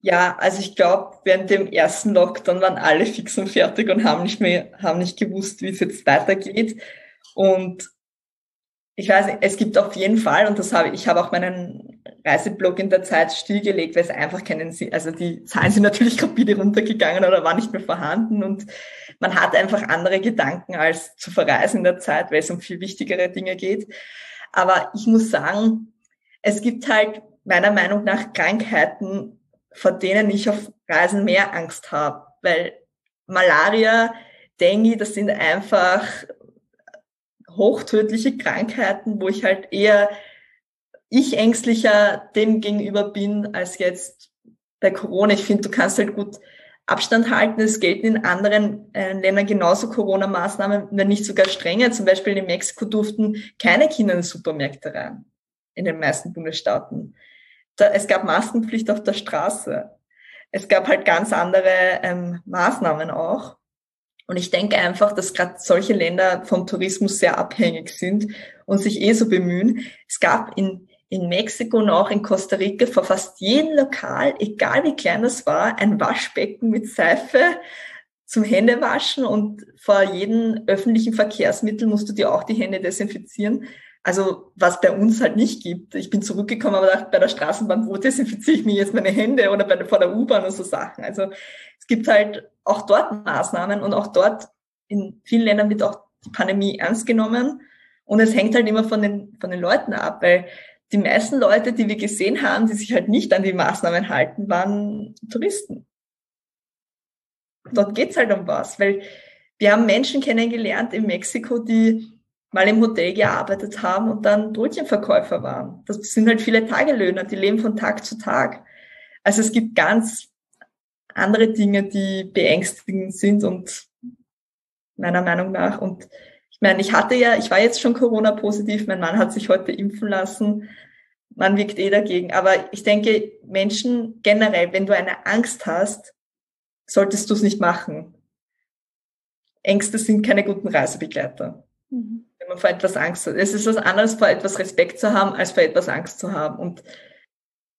Ja, also ich glaube, während dem ersten Lockdown waren alle fix und fertig und haben nicht mehr, haben nicht gewusst, wie es jetzt weitergeht. Und ich weiß nicht, es gibt auf jeden Fall, und das habe ich, habe auch meinen Reiseblog in der Zeit stillgelegt, weil es einfach keinen Sinn, also die Zahlen sind natürlich rapide runtergegangen oder waren nicht mehr vorhanden und man hat einfach andere Gedanken als zu verreisen in der Zeit, weil es um viel wichtigere Dinge geht. Aber ich muss sagen, es gibt halt meiner Meinung nach Krankheiten, vor denen ich auf Reisen mehr Angst habe, weil Malaria, Dengue, das sind einfach hochtödliche Krankheiten, wo ich halt eher ich ängstlicher dem gegenüber bin als jetzt bei Corona. Ich finde, du kannst halt gut Abstand halten. Es gelten in anderen äh, Ländern genauso Corona-Maßnahmen, wenn nicht sogar strenger. Zum Beispiel in Mexiko durften keine Kinder in Supermärkte rein, in den meisten Bundesstaaten. Da, es gab Maskenpflicht auf der Straße. Es gab halt ganz andere ähm, Maßnahmen auch. Und ich denke einfach, dass gerade solche Länder vom Tourismus sehr abhängig sind und sich eh so bemühen. Es gab in, in Mexiko und auch in Costa Rica vor fast jedem Lokal, egal wie klein das war, ein Waschbecken mit Seife zum Händewaschen und vor jedem öffentlichen Verkehrsmittel musst du dir auch die Hände desinfizieren. Also was bei uns halt nicht gibt. Ich bin zurückgekommen, aber dachte, bei der Straßenbahn, wo desinfiziere ich mir jetzt meine Hände oder bei vor der U-Bahn und so Sachen. Also es gibt halt auch dort Maßnahmen und auch dort in vielen Ländern wird auch die Pandemie ernst genommen. Und es hängt halt immer von den, von den Leuten ab, weil die meisten Leute, die wir gesehen haben, die sich halt nicht an die Maßnahmen halten, waren Touristen. Dort geht's halt um was, weil wir haben Menschen kennengelernt in Mexiko, die mal im Hotel gearbeitet haben und dann Brötchenverkäufer waren. Das sind halt viele Tagelöhner, die leben von Tag zu Tag. Also es gibt ganz andere Dinge, die beängstigend sind und meiner Meinung nach. Und ich meine, ich hatte ja, ich war jetzt schon Corona-positiv, mein Mann hat sich heute impfen lassen. Man wirkt eh dagegen. Aber ich denke, Menschen generell, wenn du eine Angst hast, solltest du es nicht machen. Ängste sind keine guten Reisebegleiter. Mhm. Wenn man vor etwas Angst hat. Es ist was anderes, vor etwas Respekt zu haben, als vor etwas Angst zu haben. Und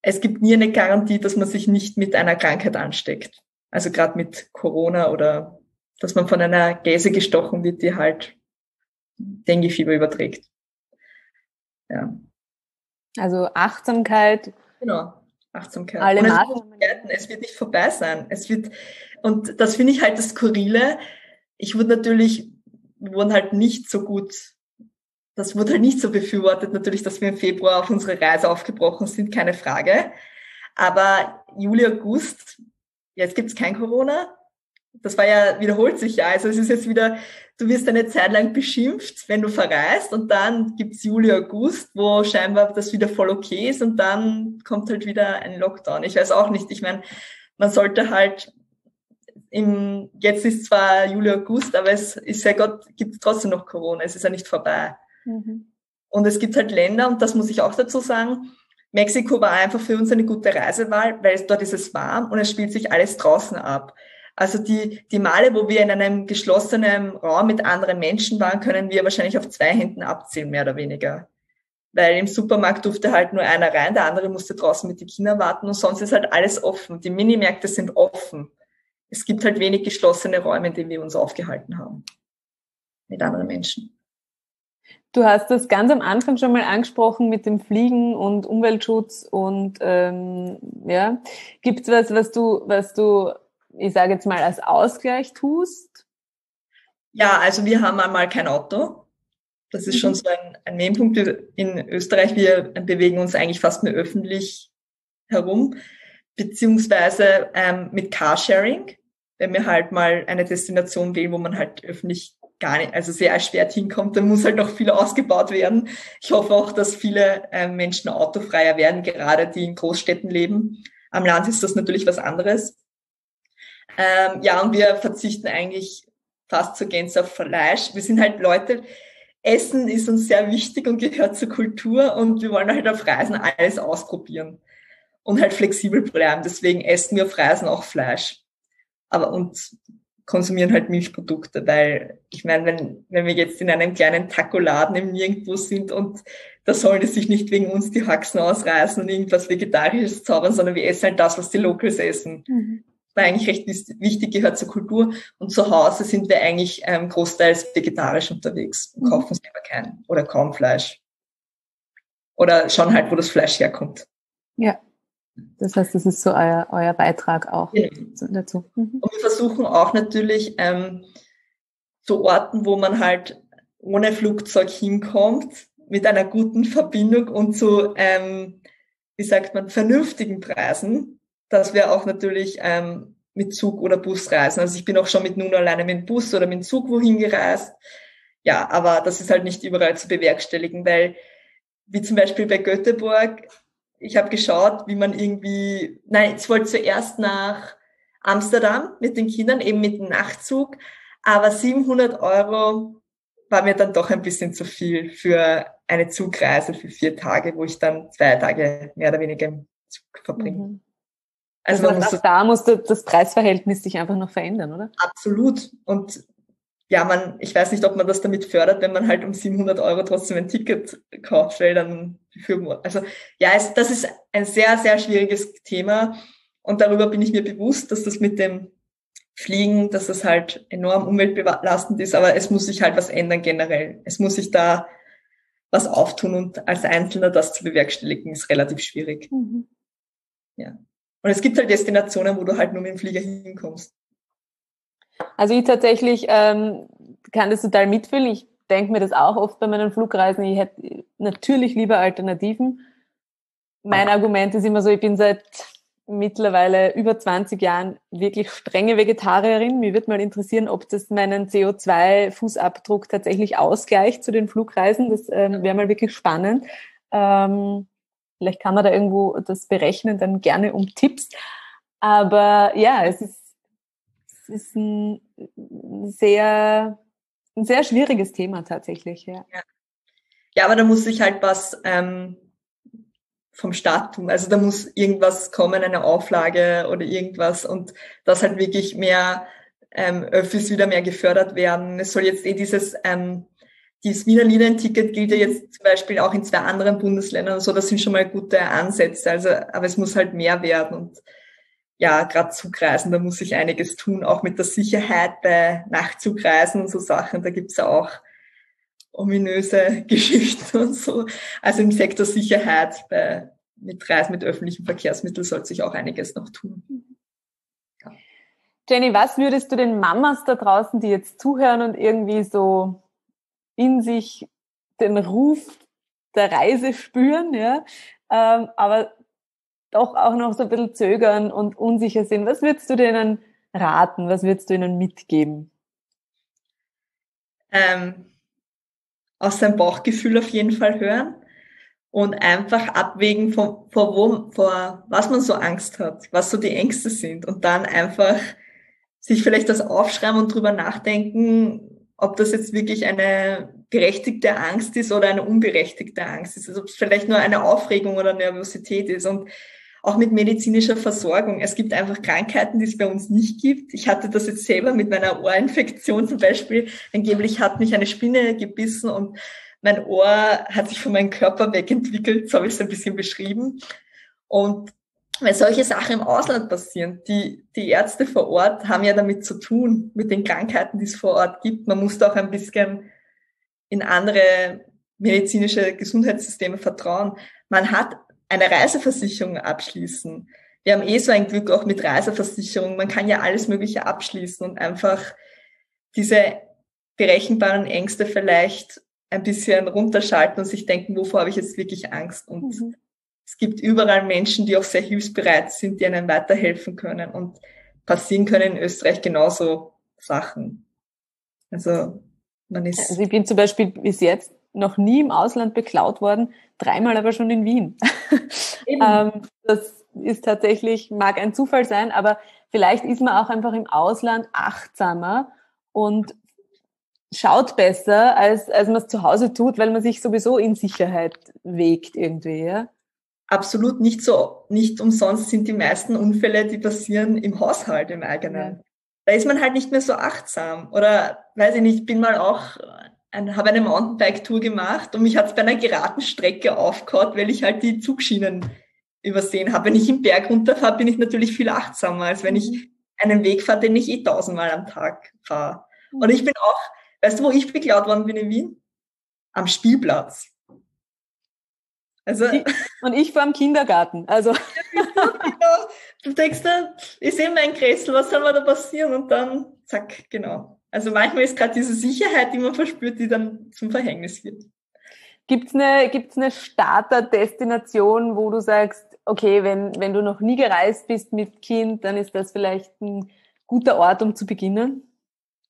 es gibt nie eine Garantie, dass man sich nicht mit einer Krankheit ansteckt. Also gerade mit Corona oder dass man von einer Gäse gestochen wird, die halt Dengue-Fieber überträgt. Ja. Also Achtsamkeit. Genau, Achtsamkeit. Alle Maßnahmen. Es, es wird nicht vorbei sein. Es wird, und das finde ich halt das Skurrile. Ich wurde natürlich, wir wurden halt nicht so gut das wurde halt nicht so befürwortet, natürlich, dass wir im Februar auf unsere Reise aufgebrochen sind, keine Frage. Aber Juli, August, jetzt gibt's kein Corona. Das war ja, wiederholt sich ja. Also es ist jetzt wieder, du wirst eine Zeit lang beschimpft, wenn du verreist und dann gibt's Juli, August, wo scheinbar das wieder voll okay ist und dann kommt halt wieder ein Lockdown. Ich weiß auch nicht. Ich meine, man sollte halt im, jetzt ist zwar Juli, August, aber es ist ja Gott, gibt trotzdem noch Corona. Es ist ja nicht vorbei. Mhm. Und es gibt halt Länder, und das muss ich auch dazu sagen, Mexiko war einfach für uns eine gute Reisewahl, weil dort ist es warm und es spielt sich alles draußen ab. Also die, die Male, wo wir in einem geschlossenen Raum mit anderen Menschen waren, können wir wahrscheinlich auf zwei Händen abzählen, mehr oder weniger. Weil im Supermarkt durfte halt nur einer rein, der andere musste draußen mit den Kindern warten und sonst ist halt alles offen. Die Minimärkte sind offen. Es gibt halt wenig geschlossene Räume, in denen wir uns aufgehalten haben. Mit anderen Menschen. Du hast das ganz am Anfang schon mal angesprochen mit dem Fliegen und Umweltschutz und ähm, ja, gibt es was, was du, was du, ich sage jetzt mal, als Ausgleich tust? Ja, also wir haben einmal kein Auto. Das ist mhm. schon so ein, ein Nebenpunkt in Österreich. Wir bewegen uns eigentlich fast nur öffentlich herum, beziehungsweise ähm, mit Carsharing, wenn wir halt mal eine Destination wählen, wo man halt öffentlich gar nicht, also sehr erschwert hinkommt. Da muss halt noch viel ausgebaut werden. Ich hoffe auch, dass viele äh, Menschen autofreier werden, gerade die in Großstädten leben. Am Land ist das natürlich was anderes. Ähm, ja, und wir verzichten eigentlich fast zur Gänze auf Fleisch. Wir sind halt Leute, Essen ist uns sehr wichtig und gehört zur Kultur und wir wollen halt auf Reisen alles ausprobieren und halt flexibel bleiben. Deswegen essen wir auf Reisen auch Fleisch. Aber und konsumieren halt Milchprodukte, weil ich meine, wenn, wenn wir jetzt in einem kleinen Taco-Laden im Nirgendwo sind und da sollte sich nicht wegen uns die Haxen ausreißen und irgendwas Vegetarisches zaubern, sondern wir essen halt das, was die Locals essen. Mhm. War eigentlich recht wichtig, gehört zur Kultur. Und zu Hause sind wir eigentlich ähm, großteils vegetarisch unterwegs und mhm. kaufen selber kein oder kaum Fleisch. Oder schauen halt, wo das Fleisch herkommt. Ja. Das heißt, das ist so euer, euer Beitrag auch genau. dazu. Mhm. Und wir versuchen auch natürlich ähm, zu Orten, wo man halt ohne Flugzeug hinkommt, mit einer guten Verbindung und zu, ähm, wie sagt man, vernünftigen Preisen, dass wir auch natürlich ähm, mit Zug oder Bus reisen. Also ich bin auch schon mit nun alleine mit Bus oder mit Zug wohin gereist. Ja, aber das ist halt nicht überall zu bewerkstelligen, weil wie zum Beispiel bei Göteborg ich habe geschaut, wie man irgendwie, nein, ich wollte zuerst nach Amsterdam mit den Kindern, eben mit dem Nachtzug, aber 700 Euro war mir dann doch ein bisschen zu viel für eine Zugreise für vier Tage, wo ich dann zwei Tage mehr oder weniger im Zug verbringe. Mhm. Also heißt, muss da muss das Preisverhältnis sich einfach noch verändern, oder? Absolut. Und ja, man, ich weiß nicht, ob man das damit fördert, wenn man halt um 700 Euro trotzdem ein Ticket kauft, weil dann für, also ja, es, das ist ein sehr, sehr schwieriges Thema und darüber bin ich mir bewusst, dass das mit dem Fliegen, dass das halt enorm umweltbelastend ist, aber es muss sich halt was ändern generell. Es muss sich da was auftun und als Einzelner das zu bewerkstelligen, ist relativ schwierig. Mhm. Ja. Und es gibt halt Destinationen, wo du halt nur mit dem Flieger hinkommst. Also ich tatsächlich ähm, kann das total mitfühlen. Ich denke mir das auch oft bei meinen Flugreisen. Ich hätte natürlich lieber Alternativen. mein Argument ist immer so, ich bin seit mittlerweile über 20 Jahren wirklich strenge Vegetarierin. Mir wird mal interessieren, ob das meinen CO2-Fußabdruck tatsächlich ausgleicht zu den Flugreisen. Das ähm, wäre mal wirklich spannend. Ähm, vielleicht kann man da irgendwo das berechnen, dann gerne um Tipps. Aber ja, es ist, es ist ein sehr, ein sehr schwieriges Thema tatsächlich. Ja, ja. ja aber da muss sich halt was ähm, vom Staat tun. Also da muss irgendwas kommen, eine Auflage oder irgendwas und das halt wirklich mehr ähm, Öffis wieder mehr gefördert werden. Es soll jetzt eh dieses ähm, dieses Wiener Linienticket gilt ja jetzt zum Beispiel auch in zwei anderen Bundesländern und so. Das sind schon mal gute Ansätze. Also, aber es muss halt mehr werden und ja, gerade Zugreisen, da muss sich einiges tun, auch mit der Sicherheit bei Nachtzugreisen und so Sachen. Da gibt's ja auch ominöse Geschichten und so. Also im Sektor Sicherheit bei, mit Reisen mit öffentlichen Verkehrsmitteln sollte sich auch einiges noch tun. Ja. Jenny, was würdest du den Mamas da draußen, die jetzt zuhören und irgendwie so in sich den Ruf der Reise spüren, ja, ähm, aber doch auch noch so ein bisschen zögern und unsicher sind. Was würdest du denen raten? Was würdest du ihnen mitgeben? Ähm, aus seinem Bauchgefühl auf jeden Fall hören und einfach abwägen, vor, vor, wo, vor was man so Angst hat, was so die Ängste sind und dann einfach sich vielleicht das aufschreiben und drüber nachdenken, ob das jetzt wirklich eine berechtigte Angst ist oder eine unberechtigte Angst ist, also ob es vielleicht nur eine Aufregung oder Nervosität ist und auch mit medizinischer Versorgung. Es gibt einfach Krankheiten, die es bei uns nicht gibt. Ich hatte das jetzt selber mit meiner Ohrinfektion zum Beispiel. Angeblich hat mich eine Spinne gebissen und mein Ohr hat sich von meinem Körper wegentwickelt. So habe ich es ein bisschen beschrieben. Und wenn solche Sachen im Ausland passieren, die, die Ärzte vor Ort haben ja damit zu tun, mit den Krankheiten, die es vor Ort gibt. Man muss da auch ein bisschen in andere medizinische Gesundheitssysteme vertrauen. Man hat eine Reiseversicherung abschließen. Wir haben eh so ein Glück auch mit Reiseversicherung. Man kann ja alles Mögliche abschließen und einfach diese berechenbaren Ängste vielleicht ein bisschen runterschalten und sich denken, wovor habe ich jetzt wirklich Angst? Und mhm. Es gibt überall Menschen, die auch sehr hilfsbereit sind, die einem weiterhelfen können. Und passieren können in Österreich genauso Sachen. Also man ist. Also ich bin zum Beispiel bis jetzt noch nie im Ausland beklaut worden, dreimal aber schon in Wien. ähm, das ist tatsächlich, mag ein Zufall sein, aber vielleicht ist man auch einfach im Ausland achtsamer und schaut besser, als, als man es zu Hause tut, weil man sich sowieso in Sicherheit wägt irgendwie, ja? Absolut nicht so, nicht umsonst sind die meisten Unfälle, die passieren im Haushalt, im eigenen. Ja. Da ist man halt nicht mehr so achtsam. Oder, weiß ich nicht, bin mal auch ein, habe eine Mountainbike-Tour gemacht und mich hat es bei einer geraden Strecke aufgehört, weil ich halt die Zugschienen übersehen habe. Wenn ich im Berg runterfahre, bin ich natürlich viel achtsamer, als wenn ich mhm. einen Weg fahre, den ich eh tausendmal am Tag fahre. Mhm. Und ich bin auch, weißt du, wo ich beklaut worden bin in Wien? Am Spielplatz. Also, und ich vor dem Kindergarten. Also. genau. Du denkst, ich sehe mein Kräßel, was soll mir da passieren? Und dann, zack, genau. Also manchmal ist gerade diese Sicherheit, die man verspürt, die dann zum Verhängnis wird. Gibt's eine, gibt's eine Starter-Destination, wo du sagst, okay, wenn, wenn du noch nie gereist bist mit Kind, dann ist das vielleicht ein guter Ort, um zu beginnen?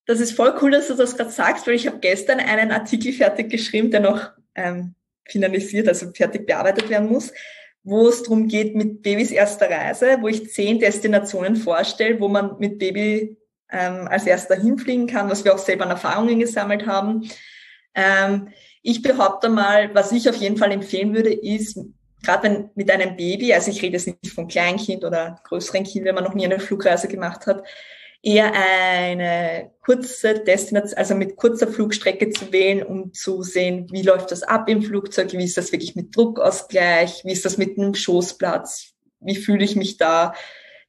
Das ist voll cool, dass du das gerade sagst, weil ich habe gestern einen Artikel fertig geschrieben, der noch ähm, finalisiert, also fertig bearbeitet werden muss, wo es darum geht mit Babys erster Reise, wo ich zehn Destinationen vorstelle, wo man mit Baby ähm, als erster hinfliegen kann, was wir auch selber an Erfahrungen gesammelt haben. Ähm, ich behaupte mal, was ich auf jeden Fall empfehlen würde, ist, gerade wenn mit einem Baby, also ich rede jetzt nicht von Kleinkind oder größeren Kind, wenn man noch nie eine Flugreise gemacht hat, eher eine kurze Destination, also mit kurzer Flugstrecke zu wählen, um zu sehen, wie läuft das ab im Flugzeug, wie ist das wirklich mit Druckausgleich, wie ist das mit einem Schoßplatz, wie fühle ich mich da,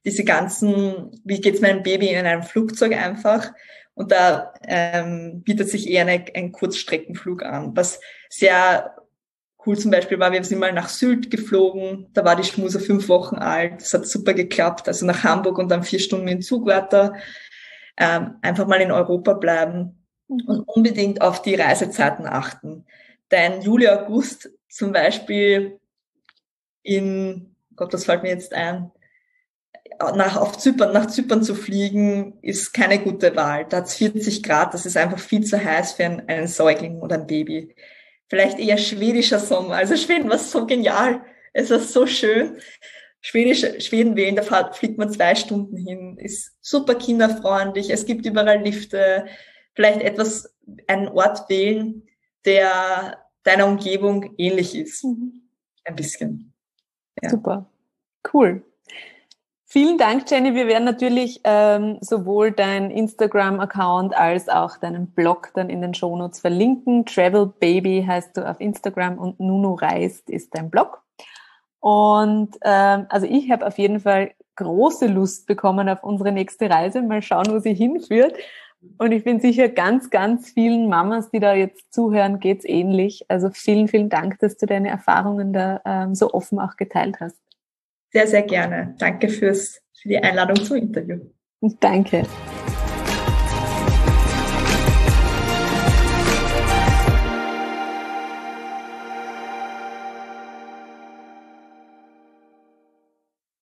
diese ganzen, wie geht's meinem Baby in einem Flugzeug einfach. Und da ähm, bietet sich eher eine, ein Kurzstreckenflug an. Was sehr cool zum Beispiel war, wir sind mal nach Sylt geflogen, da war die Schmuse fünf Wochen alt, das hat super geklappt, also nach Hamburg und dann vier Stunden in Zug weiter. Ähm, einfach mal in Europa bleiben mhm. und unbedingt auf die Reisezeiten achten. Denn Juli, August zum Beispiel in, Gott, was fällt mir jetzt ein? Nach, auf Zypern, nach Zypern zu fliegen, ist keine gute Wahl. Da hat es 40 Grad, das ist einfach viel zu heiß für einen, einen Säugling oder ein Baby. Vielleicht eher schwedischer Sommer. Also Schweden war so genial. Es war so schön. Schwedisch, Schweden wählen, da fliegt man zwei Stunden hin, ist super kinderfreundlich, es gibt überall Lifte, vielleicht etwas, einen Ort wählen, der deiner Umgebung ähnlich ist. Mhm. Ein bisschen. Ja. Super. Cool. Vielen Dank, Jenny. Wir werden natürlich ähm, sowohl dein Instagram-Account als auch deinen Blog dann in den Shownotes verlinken. Travel Baby heißt du auf Instagram und Nuno Reist ist dein Blog. Und ähm, also ich habe auf jeden Fall große Lust bekommen auf unsere nächste Reise. Mal schauen, wo sie hinführt. Und ich bin sicher, ganz, ganz vielen Mamas, die da jetzt zuhören, geht's ähnlich. Also vielen, vielen Dank, dass du deine Erfahrungen da ähm, so offen auch geteilt hast. Sehr, sehr gerne. Danke fürs, für die Einladung zum Interview. Danke.